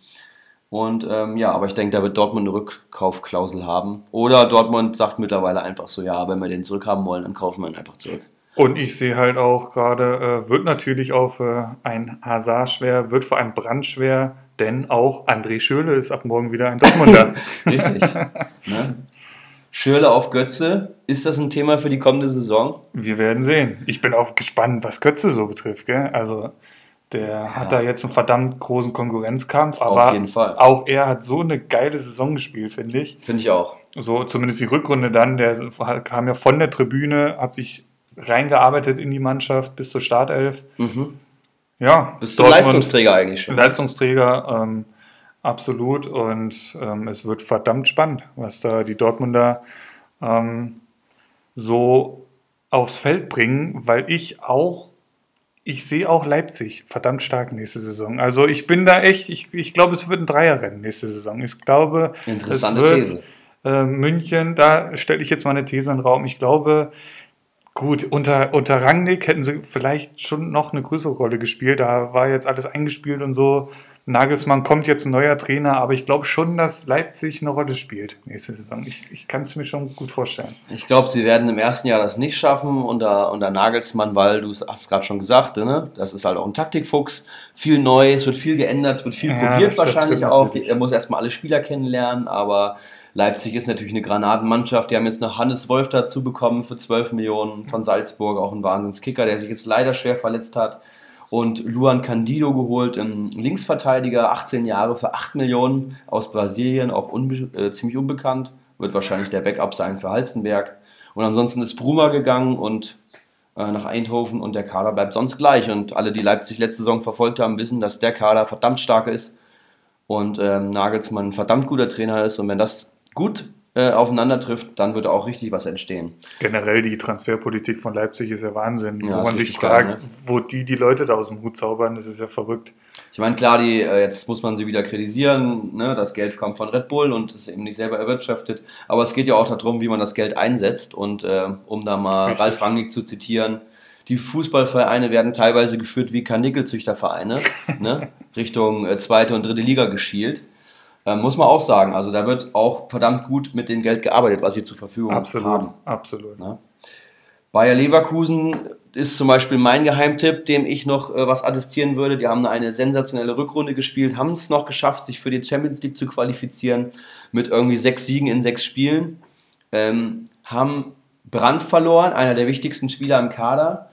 Speaker 4: Und ähm, ja, aber ich denke, da wird Dortmund eine Rückkaufklausel haben. Oder Dortmund sagt mittlerweile einfach so, ja, wenn wir den zurückhaben wollen, dann kaufen wir ihn einfach zurück.
Speaker 3: Und ich sehe halt auch gerade, äh, wird natürlich auch für ein Hazard schwer, wird für einen Brand schwer, denn auch André Schöle ist ab morgen wieder ein Dortmunder.
Speaker 4: Richtig. ne? Schürle auf Götze, ist das ein Thema für die kommende Saison?
Speaker 3: Wir werden sehen. Ich bin auch gespannt, was Götze so betrifft. Gell? Also der hat da jetzt einen verdammt großen Konkurrenzkampf, aber
Speaker 4: jeden Fall.
Speaker 3: auch er hat so eine geile Saison gespielt, finde ich.
Speaker 4: Finde ich auch.
Speaker 3: So zumindest die Rückrunde dann, der kam ja von der Tribüne, hat sich reingearbeitet in die Mannschaft bis zur Startelf.
Speaker 4: Mhm.
Speaker 3: Ja,
Speaker 4: Bist du Leistungsträger eigentlich schon?
Speaker 3: Leistungsträger, ähm, absolut. Und ähm, es wird verdammt spannend, was da die Dortmunder ähm, so aufs Feld bringen, weil ich auch, ich sehe auch Leipzig verdammt stark nächste Saison. Also ich bin da echt, ich, ich glaube, es wird ein Dreierrennen nächste Saison. Ich glaube,
Speaker 4: Interessante
Speaker 3: es wird,
Speaker 4: These.
Speaker 3: Äh, München, da stelle ich jetzt mal eine These in den Raum. Ich glaube, Gut, unter, unter Rangnick hätten sie vielleicht schon noch eine größere Rolle gespielt. Da war jetzt alles eingespielt und so. Nagelsmann kommt jetzt ein neuer Trainer, aber ich glaube schon, dass Leipzig eine Rolle spielt nächste Saison. Ich, ich kann es mir schon gut vorstellen.
Speaker 4: Ich glaube, sie werden im ersten Jahr das nicht schaffen unter, unter Nagelsmann, weil du hast gerade schon gesagt, ne? das ist halt auch ein Taktikfuchs. Viel neu, es wird viel geändert, es wird viel
Speaker 3: Ja,
Speaker 4: probiert
Speaker 3: das- das
Speaker 4: wahrscheinlich
Speaker 3: stimmt
Speaker 4: auch.
Speaker 3: natürlich.
Speaker 4: Er muss erstmal alle Spieler kennenlernen, aber Leipzig ist natürlich eine Granatenmannschaft. Die haben jetzt noch Hannes Wolf dazu bekommen für 12 Millionen von Salzburg, auch ein Wahnsinnskicker, der sich jetzt leider schwer verletzt hat. Und Luan Candido geholt, ein Linksverteidiger, 18 Jahre für 8 Millionen aus Brasilien, auch unbe äh, ziemlich unbekannt. Wird wahrscheinlich der Backup sein für Halstenberg. Und ansonsten ist Bruma gegangen und äh, nach Eindhoven und der Kader bleibt sonst gleich. Und alle, die Leipzig letzte Saison verfolgt haben, wissen, dass der Kader verdammt stark ist und ähm, Nagelsmann ein verdammt guter Trainer ist. Und wenn das gut äh, aufeinander trifft, dann wird auch richtig was entstehen.
Speaker 3: Generell die Transferpolitik von Leipzig ist ja Wahnsinn.
Speaker 4: Ja,
Speaker 3: wo man sich fragt,
Speaker 4: ne?
Speaker 3: wo die die Leute da aus dem Hut zaubern, das ist ja verrückt.
Speaker 4: Ich meine, klar, die, äh, jetzt muss man sie wieder kritisieren. Ne? Das Geld kommt von Red Bull und ist eben nicht selber erwirtschaftet. Aber es geht ja auch darum, wie man das Geld einsetzt. Und äh, um da mal
Speaker 3: Richtig.
Speaker 4: Ralf Rangnick zu zitieren, die Fußballvereine werden teilweise geführt wie Karnickelzüchtervereine, ne? Richtung äh, zweite und dritte Liga geschielt. Ähm, muss man auch sagen. Also da wird auch verdammt gut mit dem Geld gearbeitet, was sie zur Verfügung
Speaker 3: Absolut,
Speaker 4: haben.
Speaker 3: absolut.
Speaker 4: Ne? Bayer Leverkusen ist zum Beispiel mein Geheimtipp, dem ich noch äh, was attestieren würde. Die haben eine sensationelle Rückrunde gespielt, haben es noch geschafft, sich für die Champions League zu qualifizieren mit irgendwie sechs Siegen in sechs Spielen. Ähm, haben Brand verloren, einer der wichtigsten Spieler im Kader.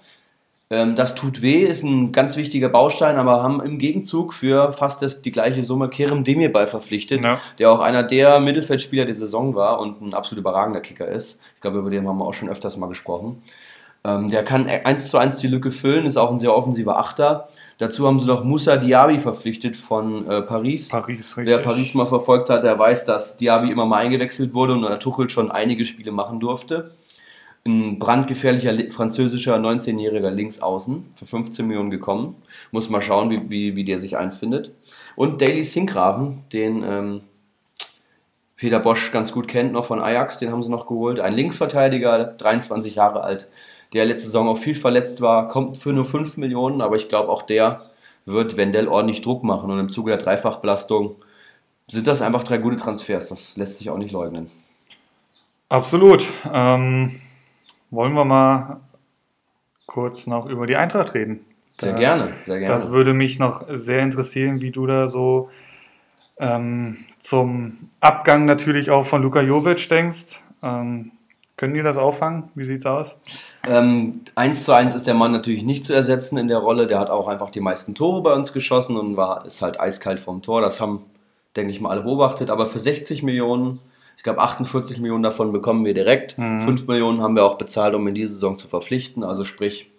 Speaker 4: Ähm, das tut weh, ist ein ganz wichtiger Baustein, aber haben im Gegenzug für fast das, die gleiche Summe Kerem Demirbay verpflichtet,
Speaker 3: Ja.
Speaker 4: der auch einer der Mittelfeldspieler der Saison war und ein absolut überragender Kicker ist. Ich glaube, über den haben wir auch schon öfters mal gesprochen. Ähm, der kann eins zu eins die Lücke füllen, ist auch ein sehr offensiver Achter. Dazu haben sie noch Moussa Diaby verpflichtet von äh, Paris.
Speaker 3: Paris,
Speaker 4: Wer. Paris mal verfolgt hat, der weiß, dass Diaby immer mal eingewechselt wurde und Tuchel schon einige Spiele machen durfte. Ein brandgefährlicher li- französischer 19-jähriger Linksaußen für 15 Millionen gekommen. Muss mal schauen, wie, wie, wie der sich einfindet. Und Daily Sinkgraven, den ähm, Peter Bosch ganz gut kennt, noch von Ajax, den haben sie noch geholt. Ein Linksverteidiger, 23 Jahre alt, der letzte Saison auch viel verletzt war, kommt für nur 5 Millionen, aber ich glaube auch der wird Wendell ordentlich Druck machen und im Zuge der Dreifachbelastung sind das einfach drei gute Transfers. Das lässt sich auch nicht leugnen.
Speaker 3: Absolut. Ähm, wollen wir mal kurz noch über die Eintracht reden?
Speaker 4: Sehr
Speaker 3: Das-
Speaker 4: gerne, sehr gerne.
Speaker 3: Das würde mich noch sehr interessieren, wie du da so ähm, zum Abgang natürlich auch von Luka Jovic denkst. Ähm, können die das auffangen? Wie sieht's aus?
Speaker 4: Ähm, 1 zu 1 ist der Mann natürlich nicht zu ersetzen in der Rolle. Der hat auch einfach die meisten Tore bei uns geschossen und war, ist halt eiskalt vom Tor. Das haben, denke ich mal, alle beobachtet. Aber für 60 Millionen, ich glaube 48 Millionen davon bekommen wir direkt. 5 Millionen haben wir auch bezahlt, um in diese Saison zu verpflichten. Also sprich,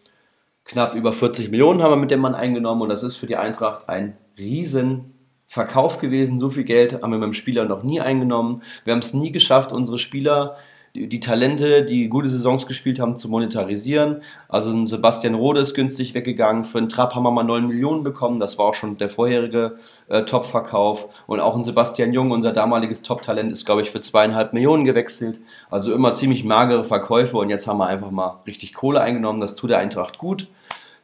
Speaker 4: knapp über 40 Millionen haben wir mit dem Mann eingenommen und das ist für die Eintracht ein riesen Verkauf gewesen. So viel Geld haben wir mit dem Spieler noch nie eingenommen. Wir haben es nie geschafft, unsere Spieler, die, Talente, die gute Saisons gespielt haben, zu monetarisieren. Also ein Sebastian Rode ist günstig weggegangen. Für einen Trapp haben wir mal 9 Millionen bekommen. Das war auch schon der vorherige äh, Top-Verkauf. Und auch ein Sebastian Jung, unser damaliges Top-Talent, ist, glaube ich, für zweieinhalb Millionen gewechselt. Also immer ziemlich magere Verkäufe. Und jetzt haben wir einfach mal richtig Kohle eingenommen. Das tut der Eintracht gut.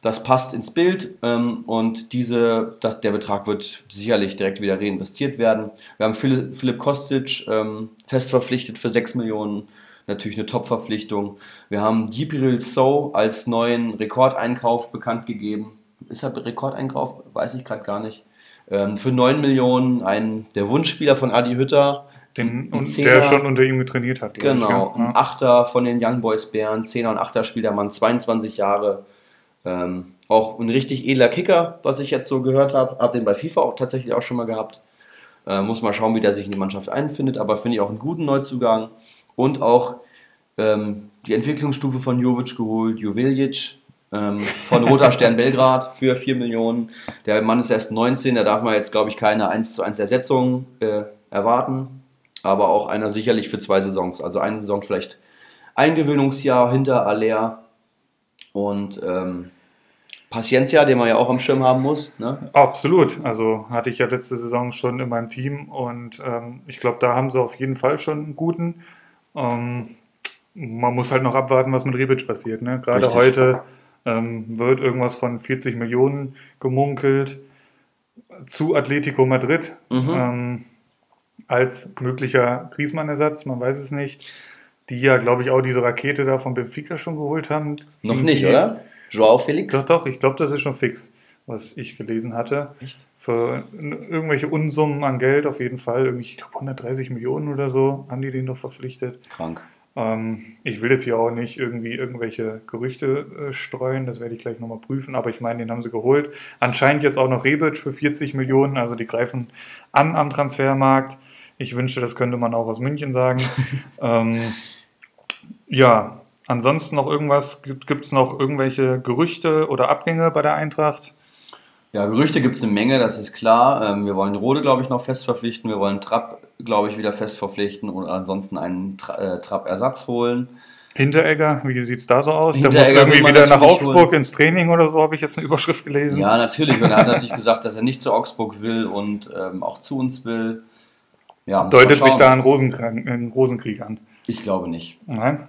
Speaker 4: Das passt ins Bild ähm, und diese, das, der Betrag wird sicherlich direkt wieder reinvestiert werden. Wir haben Philipp, Philipp Kostic ähm, fest verpflichtet für 6 Millionen, natürlich eine Top-Verpflichtung. Wir haben Jibril So als neuen Rekordeinkauf bekannt gegeben. Ist er Rekordeinkauf? Weiß ich gerade gar nicht. Ähm, für 9 Millionen ein, der Wunschspieler von Adi Hütter.
Speaker 3: Den, und
Speaker 4: Zehner.
Speaker 3: der schon unter ihm trainiert hat. glaub ich,
Speaker 4: Genau,
Speaker 3: ja.
Speaker 4: ein Achter von den Young Boys Bären, Zehner und Achter spielt der Mann, 22 Jahre. Ähm, auch ein richtig edler Kicker, was ich jetzt so gehört habe. Hab den bei FIFA auch tatsächlich auch schon mal gehabt. Äh, muss mal schauen, wie der sich in die Mannschaft einfindet, aber finde ich auch einen guten Neuzugang. Und auch ähm, die Entwicklungsstufe von Jovic geholt, Joveljic ähm, von Roter Stern Belgrad für 4 Millionen. Der Mann ist erst 19, da darf man jetzt, glaube ich, keine 1 zu 1 Ersetzung äh, erwarten. Aber auch einer sicherlich für zwei Saisons. Also eine Saison vielleicht Eingewöhnungsjahr hinter Aller und ähm, Paciencia, den man ja auch am Schirm haben muss. Ne?
Speaker 3: Absolut. Also hatte ich ja letzte Saison schon in meinem Team und ähm, ich glaube, da haben sie auf jeden Fall schon einen guten. Ähm, man muss halt noch abwarten, was mit Rebic passiert. Ne? Gerade
Speaker 4: Richtig.
Speaker 3: heute ähm, wird irgendwas von 40 Millionen gemunkelt zu Atletico Madrid
Speaker 4: Mhm.
Speaker 3: ähm, als möglicher Griezmann-Ersatz. Man weiß es nicht. Die ja, glaube ich, auch diese Rakete da von Benfica schon geholt haben.
Speaker 4: Noch
Speaker 3: Die-
Speaker 4: nicht, oder? Joao Felix?
Speaker 3: Doch, doch, ich glaube, das ist schon fix, was ich gelesen hatte.
Speaker 4: Echt?
Speaker 3: Für irgendwelche Unsummen an Geld auf jeden Fall. Irgendwie, Ich glaube, 130 Millionen oder so haben die den doch verpflichtet.
Speaker 4: Krank.
Speaker 3: Ähm, ich will jetzt hier auch nicht irgendwie irgendwelche Gerüchte äh, streuen, das werde ich gleich nochmal prüfen, aber ich meine, den haben sie geholt. Anscheinend jetzt auch noch Rebic für 40 Millionen, also die greifen an am Transfermarkt. Ich wünschte, das könnte man auch aus München sagen. ähm, ja, ansonsten noch irgendwas, gibt es noch irgendwelche Gerüchte oder Abgänge bei der Eintracht?
Speaker 4: Ja, Gerüchte gibt es eine Menge, das ist klar. Ähm, wir wollen Rode, glaube ich, noch fest verpflichten. Wir wollen Trapp, glaube ich, wieder fest verpflichten und ansonsten einen Tra äh, Trapp-Ersatz holen.
Speaker 3: Hinteregger, wie sieht es da so aus? Der muss irgendwie wieder nach Augsburg
Speaker 4: holen.
Speaker 3: ins Training oder so, habe ich jetzt eine Überschrift gelesen.
Speaker 4: Ja, natürlich. Und er hat natürlich gesagt, dass er nicht zu Augsburg will und ähm, auch zu uns will. Ja,
Speaker 3: Deutet sich da ein Rosenkrieg, ein Rosenkrieg an.
Speaker 4: Ich glaube nicht.
Speaker 3: Nein?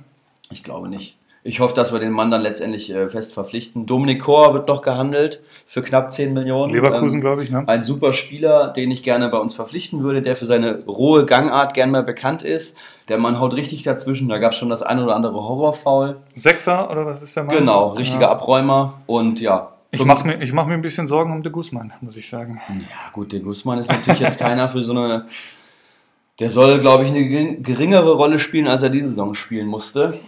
Speaker 4: Ich glaube nicht. Ich hoffe, dass wir den Mann dann letztendlich äh, fest verpflichten. Dominik Kor wird noch gehandelt für knapp 10 Millionen.
Speaker 3: Leverkusen,
Speaker 4: Ähm,
Speaker 3: glaube ich, ne?
Speaker 4: Ein super Spieler, den ich gerne bei uns verpflichten würde, der für seine rohe Gangart gern mal bekannt ist. Der Mann haut richtig dazwischen. Da gab es schon das ein oder andere Horrorfoul.
Speaker 3: Sechser oder was ist der Mann?
Speaker 4: Genau, richtiger
Speaker 3: Ja.
Speaker 4: Abräumer. Und ja.
Speaker 3: Ich mache mir, ich mach mir ein bisschen Sorgen um de Guzman, muss ich sagen.
Speaker 4: Ja, gut, der Guzman ist natürlich jetzt keiner für so eine. Der soll, glaube ich, eine gering- geringere Rolle spielen, als er diese Saison spielen musste.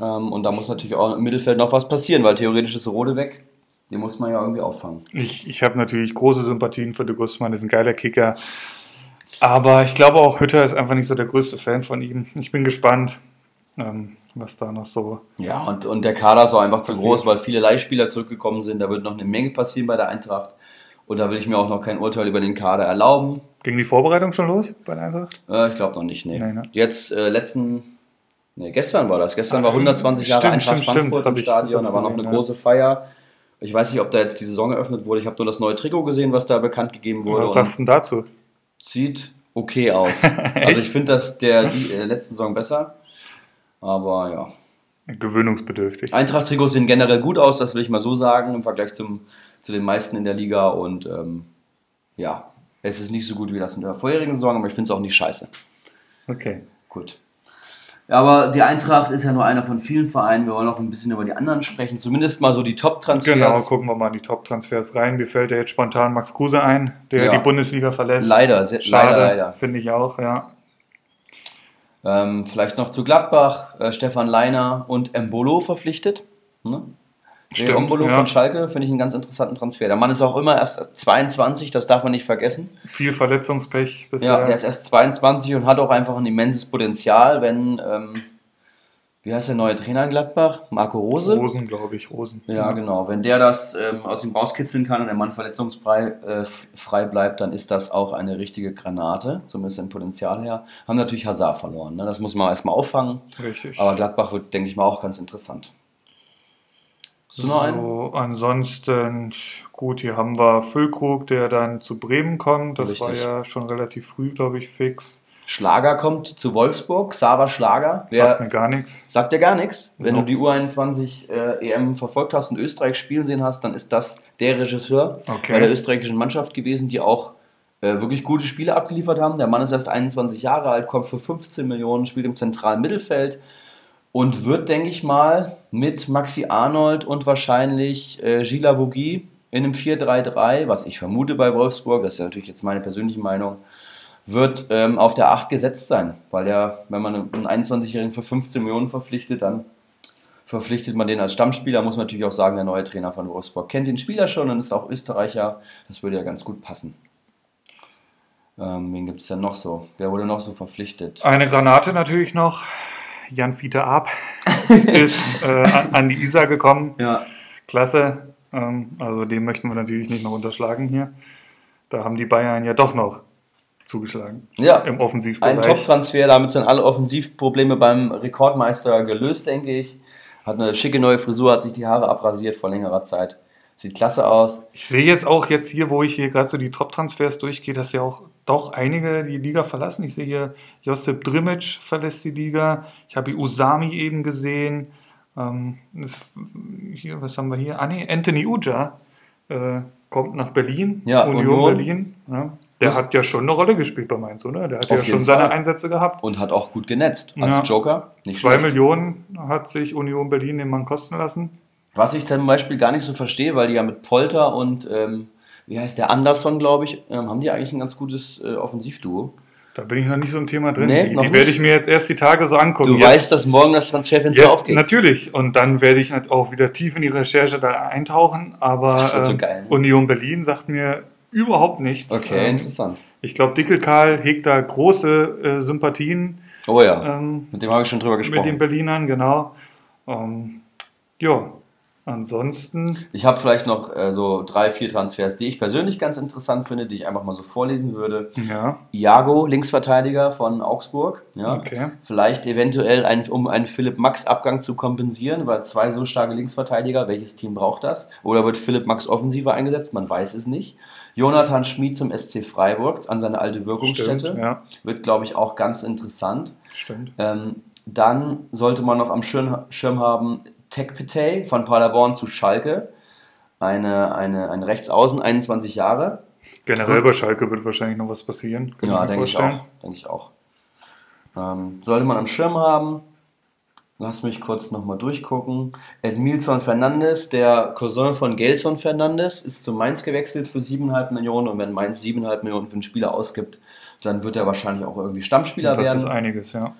Speaker 4: Ähm, und da muss natürlich auch im Mittelfeld noch was passieren, weil theoretisch ist Rode weg. Den muss man ja irgendwie auffangen.
Speaker 3: Ich, ich habe natürlich große Sympathien für de Guzman, ist ein geiler Kicker. Aber ich glaube auch, Hütter ist einfach nicht so der größte Fan von ihm. Ich bin gespannt. ähm, was da noch so.
Speaker 4: Ja, und, und der Kader ist auch einfach zu groß, weil viele Leihspieler zurückgekommen sind. Da wird noch eine Menge passieren bei der Eintracht. Und da will ich mir auch noch kein Urteil über den Kader erlauben.
Speaker 3: Ging die Vorbereitung schon los bei der Eintracht?
Speaker 4: Äh, ich glaube noch nicht, nee.
Speaker 3: Nee, ne?
Speaker 4: Jetzt, äh, letzten, nee, gestern war das. Gestern war 120 Jahre
Speaker 3: Stimmt,
Speaker 4: Eintracht
Speaker 3: stimmt, stimmt.
Speaker 4: Frankfurt
Speaker 3: Hab
Speaker 4: im Stadion. Da war noch eine
Speaker 3: ja.
Speaker 4: große Feier. Ich weiß nicht, ob da jetzt die Saison eröffnet wurde. Ich habe nur das neue Trikot gesehen, was da bekannt gegeben wurde.
Speaker 3: Was sagst du denn dazu?
Speaker 4: sieht okay aus. also ich finde das der die, äh, letzten Saison besser. Aber ja.
Speaker 3: Gewöhnungsbedürftig.
Speaker 4: Eintracht-Trikots sehen generell gut aus, das will ich mal so sagen, im Vergleich zum, zu den meisten in der Liga. Und ähm, ja, es ist nicht so gut wie das in der vorherigen Saison, aber ich finde es auch nicht scheiße.
Speaker 3: Okay.
Speaker 4: Gut. Ja, aber die Eintracht ist ja nur einer von vielen Vereinen. Wir wollen noch ein bisschen über die anderen sprechen. Zumindest mal so die Top-Transfers.
Speaker 3: Genau, gucken wir mal in die Top-Transfers rein. Mir fällt ja jetzt spontan Max Kruse ein, der
Speaker 4: Ja.
Speaker 3: die Bundesliga verlässt.
Speaker 4: Leider, sehr,
Speaker 3: Schade,
Speaker 4: leider, leider.
Speaker 3: Finde ich auch, ja.
Speaker 4: Ähm, vielleicht noch zu Gladbach, äh, Stefan Leiner und Embolo verpflichtet. Ne?
Speaker 3: Stimmt, ja.
Speaker 4: von Schalke finde ich einen ganz interessanten Transfer. Der Mann ist auch immer erst 22, das darf man nicht vergessen.
Speaker 3: Viel Verletzungspech bisher.
Speaker 4: Ja, der ist erst 22 und hat auch einfach ein immenses Potenzial, wenn, ähm, wie heißt der neue Trainer in Gladbach? Marco Rose?
Speaker 3: Rosen, glaube ich, Rosen.
Speaker 4: Ja, genau. Wenn der das ähm, aus ihm rauskitzeln kann und der Mann verletzungsfrei äh, frei bleibt, dann ist das auch eine richtige Granate, zumindest im Potenzial her. Haben natürlich Hazard verloren, ne? das muss man erstmal auffangen.
Speaker 3: Richtig.
Speaker 4: Aber Gladbach wird, denke ich mal, auch ganz interessant. Hast du noch einen?
Speaker 3: So, ansonsten, gut, hier haben wir Füllkrug, der dann zu Bremen kommt. Das war
Speaker 4: Richtig.
Speaker 3: ja schon relativ früh, glaube ich, fix.
Speaker 4: Schlager kommt zu Wolfsburg, Sava Schlager.
Speaker 3: Sagt
Speaker 4: Wer,
Speaker 3: mir gar nichts.
Speaker 4: sagt dir gar nichts. Wenn
Speaker 3: Nope.
Speaker 4: du die U21 äh, EM verfolgt hast und Österreich spielen sehen hast, dann ist das der Regisseur
Speaker 3: Okay.
Speaker 4: bei der österreichischen Mannschaft gewesen, die auch äh, wirklich gute Spiele abgeliefert haben. Der Mann ist erst 21 Jahre alt, kommt für 15 Millionen, spielt im zentralen Mittelfeld und wird, denke ich mal, mit Maxi Arnold und wahrscheinlich äh, Gila Vogie in einem 4-3-3, was ich vermute bei Wolfsburg, das ist ja natürlich jetzt meine persönliche Meinung, wird ähm, auf der 8 gesetzt sein. Weil ja, wenn man einen 21-Jährigen für 15 Millionen verpflichtet, dann verpflichtet man den als Stammspieler. Muss man natürlich auch sagen, der neue Trainer von Wolfsburg kennt den Spieler schon und ist auch Österreicher. Das würde ja ganz gut passen. Ähm, wen gibt es denn noch so? Wer wurde noch so verpflichtet?
Speaker 3: Eine Granate natürlich noch. Jan Fiete Ab ist äh, an, die Isar gekommen.
Speaker 4: Ja,
Speaker 3: Klasse. Ähm, also den möchten wir natürlich nicht noch unterschlagen hier. Da haben die Bayern ja doch noch zugeschlagen
Speaker 4: ja.
Speaker 3: im
Speaker 4: Ein
Speaker 3: Offensivbereich.
Speaker 4: Top-Transfer, damit sind alle Offensivprobleme beim Rekordmeister gelöst, denke ich. Hat eine schicke neue Frisur, hat sich die Haare abrasiert vor längerer Zeit. Sieht klasse aus.
Speaker 3: Ich sehe jetzt auch jetzt hier, wo ich hier gerade so die Top-Transfers durchgehe, dass ja auch doch einige die Liga verlassen. Ich sehe hier, Josip Drimic verlässt die Liga. Ich habe Usami eben gesehen. Ähm, das, hier, was haben wir hier? Ah, nee, Anthony Uja äh, kommt nach Berlin.
Speaker 4: Ja,
Speaker 3: Union,
Speaker 4: Union.
Speaker 3: Berlin. Ja. Der
Speaker 4: Was?
Speaker 3: hat ja schon eine Rolle gespielt bei Mainz, oder? Der hat
Speaker 4: Auf
Speaker 3: ja schon seine
Speaker 4: Fall.
Speaker 3: Einsätze gehabt.
Speaker 4: Und hat auch gut genetzt. Als
Speaker 3: Ja.
Speaker 4: Joker. Nicht
Speaker 3: Zwei
Speaker 4: schlecht.
Speaker 3: Millionen hat sich Union Berlin den Mann kosten lassen.
Speaker 4: Was ich zum Beispiel gar nicht so verstehe, weil die ja mit Polter und, ähm, wie heißt der, Anderson, glaube ich, ähm, haben die eigentlich ein ganz gutes äh, Offensivduo.
Speaker 3: Da bin ich noch nicht so im Thema drin.
Speaker 4: Nee,
Speaker 3: die die werde ich mir jetzt erst die Tage so angucken.
Speaker 4: Du
Speaker 3: Jetzt-
Speaker 4: weißt, dass morgen das Transferfenster
Speaker 3: Ja,
Speaker 4: aufgeht.
Speaker 3: natürlich. Und dann werde ich nat- auch wieder tief in die Recherche da eintauchen. Aber
Speaker 4: Das wird so
Speaker 3: ähm,
Speaker 4: geil, ne?
Speaker 3: Union Berlin sagt mir überhaupt nichts.
Speaker 4: Okay,
Speaker 3: Ähm,
Speaker 4: interessant.
Speaker 3: ich glaube, Dickelkarl hegt da große äh, Sympathien
Speaker 4: Oh ja,
Speaker 3: ähm,
Speaker 4: mit dem habe ich schon drüber
Speaker 3: mit den
Speaker 4: gesprochen.
Speaker 3: Berlinern, genau. Ähm, ja, ansonsten,
Speaker 4: Ich habe vielleicht noch äh, so drei, vier Transfers, die ich persönlich ganz interessant finde, die ich einfach mal so vorlesen würde.
Speaker 3: ja,
Speaker 4: Iago, Linksverteidiger von Augsburg. Ja.
Speaker 3: okay.
Speaker 4: Vielleicht eventuell, ein, um einen Philipp Max-Abgang zu kompensieren, weil zwei so starke Linksverteidiger, welches Team braucht das? Oder wird Philipp Max offensiver eingesetzt? Man weiß es nicht. Jonathan Schmid zum SC Freiburg an seine alte Wirkungsstätte.
Speaker 3: Stimmt, ja,
Speaker 4: Wird, glaube ich, auch ganz interessant.
Speaker 3: stimmt.
Speaker 4: Ähm, dann sollte man noch am Schirm, Schirm haben Tekpetey von Paderborn zu Schalke. Eine, eine, ein Rechtsaußen, 21 Jahre.
Speaker 3: Generell bei Schalke wird wahrscheinlich noch was passieren.
Speaker 4: Ja, denke ich auch. Denke ich auch. Ähm, sollte man am Schirm haben. Lass mich kurz nochmal durchgucken. Edmilson Fernandes, der Cousin von Gelson Fernandes, ist zu Mainz gewechselt für 7,5 Millionen. Und wenn Mainz 7,5 Millionen für einen Spieler ausgibt, dann wird er wahrscheinlich auch irgendwie Stammspieler
Speaker 3: Das
Speaker 4: werden.
Speaker 3: ist einiges, ja.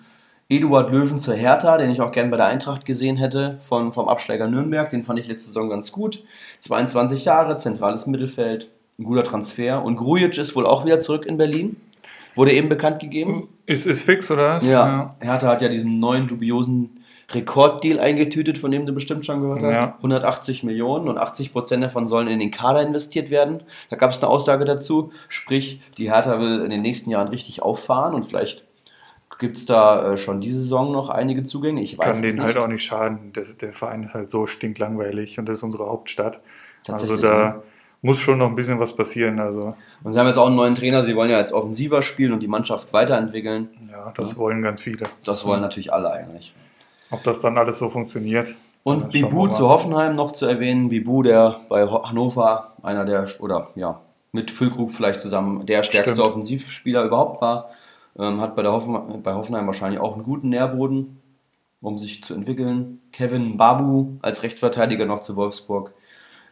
Speaker 4: Eduard Löwen zur Hertha, den ich auch gern bei der Eintracht gesehen hätte, von, vom Absteiger Nürnberg. Den fand ich letzte Saison ganz gut. 22 Jahre, zentrales Mittelfeld, ein guter Transfer. Und Grujic ist wohl auch wieder zurück in Berlin. Wurde eben bekannt gegeben.
Speaker 3: Ist, ist fix, oder was?
Speaker 4: Ja. Hertha hat ja diesen neuen dubiosen Rekorddeal eingetütet, von dem du bestimmt schon gehört hast.
Speaker 3: Ja.
Speaker 4: 180 Millionen und 80 Prozent davon sollen in den Kader investiert werden. Da gab es eine Aussage dazu. Sprich, die Hertha will in den nächsten Jahren richtig auffahren und vielleicht gibt es da äh, schon diese Saison noch einige Zugänge. Ich weiß
Speaker 3: Kann denen
Speaker 4: nicht.
Speaker 3: halt auch nicht schaden. Das, der Verein ist halt so stinklangweilig und das ist unsere Hauptstadt. Also da
Speaker 4: ne?
Speaker 3: muss schon noch ein bisschen was passieren. Also
Speaker 4: Und sie haben jetzt auch einen neuen Trainer. Sie wollen ja als Offensiver spielen und die Mannschaft weiterentwickeln.
Speaker 3: ja, das wollen ganz viele.
Speaker 4: Das wollen natürlich alle eigentlich.
Speaker 3: Ob das dann alles so funktioniert.
Speaker 4: Und Bibu zu. Hoffenheim noch zu erwähnen. Bibu, der bei Hannover einer der, oder ja, mit Füllkrug vielleicht zusammen der stärkste
Speaker 3: Stimmt.
Speaker 4: Offensivspieler überhaupt war. Ähm, hat bei, der Hoffen, bei Hoffenheim wahrscheinlich auch einen guten Nährboden, um sich zu entwickeln. Kevin Babu als Rechtsverteidiger noch zu Wolfsburg,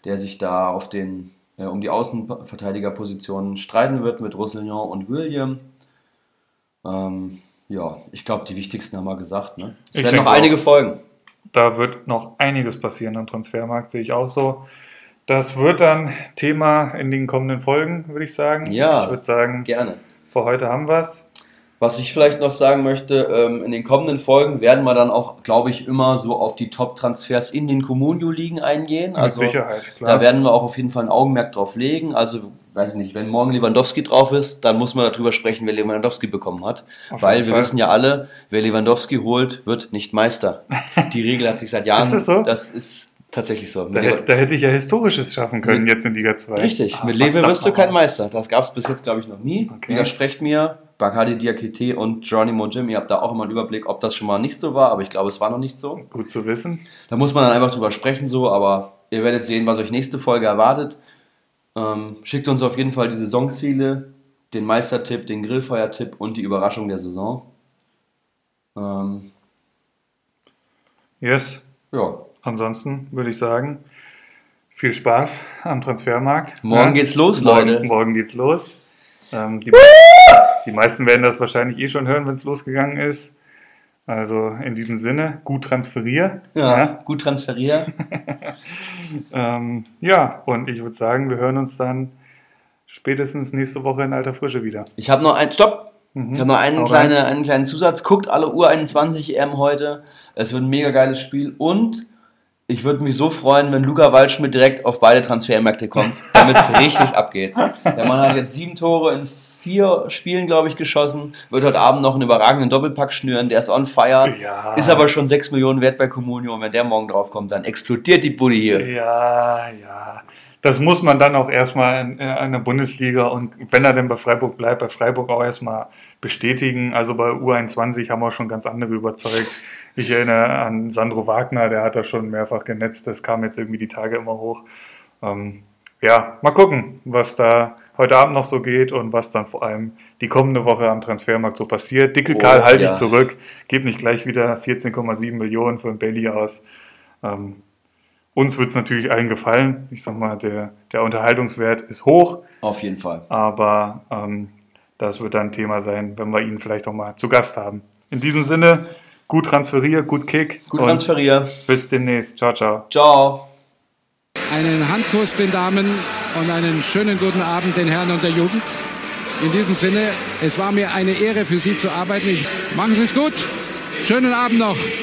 Speaker 4: der sich da auf den, äh, um die Außenverteidigerpositionen streiten wird mit Roussillon und William. Ähm, ja, ich glaube, die wichtigsten haben wir gesagt. Ne? Es
Speaker 3: Ich
Speaker 4: werden noch einige
Speaker 3: auch.
Speaker 4: folgen.
Speaker 3: Da wird noch einiges passieren am Transfermarkt, sehe ich auch so. Das wird dann Thema in den kommenden Folgen, würde ich sagen.
Speaker 4: Ja.
Speaker 3: Ich würde sagen,
Speaker 4: Gerne.
Speaker 3: für heute haben wir es.
Speaker 4: Was ich vielleicht noch sagen möchte, ähm, in den kommenden Folgen werden wir dann auch, glaube ich, immer so auf die Top-Transfers in den Communio-Ligen eingehen.
Speaker 3: Mit
Speaker 4: Also
Speaker 3: Sicherheit, klar.
Speaker 4: da werden wir auch auf jeden Fall ein Augenmerk drauf legen. Also, weiß ich nicht, wenn morgen Lewandowski drauf ist, dann muss man darüber sprechen, wer Lewandowski bekommen hat.
Speaker 3: Auf
Speaker 4: Weil wir
Speaker 3: Fall.
Speaker 4: wissen ja alle, wer Lewandowski holt, wird nicht Meister. Die Regel hat sich seit Jahren.
Speaker 3: Ist das so?
Speaker 4: Das ist tatsächlich so.
Speaker 3: da, hätte, da hätte ich ja Historisches schaffen können
Speaker 4: Mit-
Speaker 3: jetzt in Liga 2.
Speaker 4: Richtig,
Speaker 3: Ah,
Speaker 4: mit Lewe wirst du kein. Meister. Das gab es bis jetzt, glaube ich, noch nie.
Speaker 3: Okay.
Speaker 4: Widersprecht mir, Bacardi Diakite und Geronimo Jim, ihr habt da auch immer einen Überblick, ob das schon mal nicht so war, aber ich glaube, es war noch nicht so.
Speaker 3: Gut zu wissen.
Speaker 4: Da muss man dann einfach drüber sprechen, so, aber ihr werdet sehen, was euch nächste Folge erwartet. Ähm, schickt uns auf jeden Fall die Saisonziele, den Meistertipp, den Grillfeuertipp und die Überraschung der Saison. Ähm,
Speaker 3: Yes.
Speaker 4: ja,
Speaker 3: Ansonsten würde ich sagen, viel Spaß am Transfermarkt.
Speaker 4: Morgen geht's los,
Speaker 3: morgen,
Speaker 4: Leute.
Speaker 3: Morgen geht's los. Ähm, die, die meisten werden das wahrscheinlich eh schon hören, wenn es losgegangen ist. Also in diesem Sinne, gut transferier.
Speaker 4: ja, gut transferieren.
Speaker 3: Ähm, ja, und ich würde sagen, wir hören uns dann spätestens nächste Woche in alter Frische wieder.
Speaker 4: Ich habe noch einen, stopp! Ich habe noch einen, kleine, einen kleinen Zusatz. Guckt alle U21 EM heute. Es wird ein mega geiles Spiel. Und ich würde mich so freuen, wenn Luca Waldschmidt direkt auf beide Transfermärkte kommt, damit es richtig abgeht. Der Mann hat jetzt sieben Tore in vier Spielen, glaube ich, geschossen. Wird heute Abend noch einen überragenden Doppelpack schnüren. Der ist on fire.
Speaker 3: Ja.
Speaker 4: Ist aber schon 6 Millionen wert bei Comunio. Und wenn der morgen drauf kommt, dann explodiert die Buddy hier.
Speaker 3: Ja, ja. Das muss man dann auch erstmal in, in der Bundesliga und wenn er denn bei Freiburg bleibt, bei Freiburg auch erstmal bestätigen. Also bei U21 haben wir schon ganz andere überzeugt. Ich erinnere an Sandro Wagner, der hat das schon mehrfach genetzt. Das kam jetzt irgendwie die Tage immer hoch. Ähm, ja, mal gucken, was da heute Abend noch so geht und was dann vor allem die kommende Woche am Transfermarkt so passiert. Dickel
Speaker 4: Oh,
Speaker 3: Karl halte
Speaker 4: ja.
Speaker 3: ich zurück, gebe nicht gleich wieder 14,7 Millionen für einen Bailey aus. Ähm, uns wird es natürlich allen gefallen. Ich sag mal, der, der Unterhaltungswert ist hoch,
Speaker 4: Auf jeden Fall.
Speaker 3: aber ähm, das wird dann Thema sein, wenn wir ihn vielleicht auch mal zu Gast haben. In diesem Sinne, gut transferier, gut Kick
Speaker 4: Gut
Speaker 3: und
Speaker 4: transferieren.
Speaker 3: bis demnächst. Ciao, ciao.
Speaker 4: Ciao.
Speaker 2: Einen Handkuss den Damen und einen schönen guten Abend den Herren und der Jugend. In diesem Sinne, es war mir eine Ehre für Sie zu arbeiten. Ich, machen Sie es gut. Schönen Abend noch.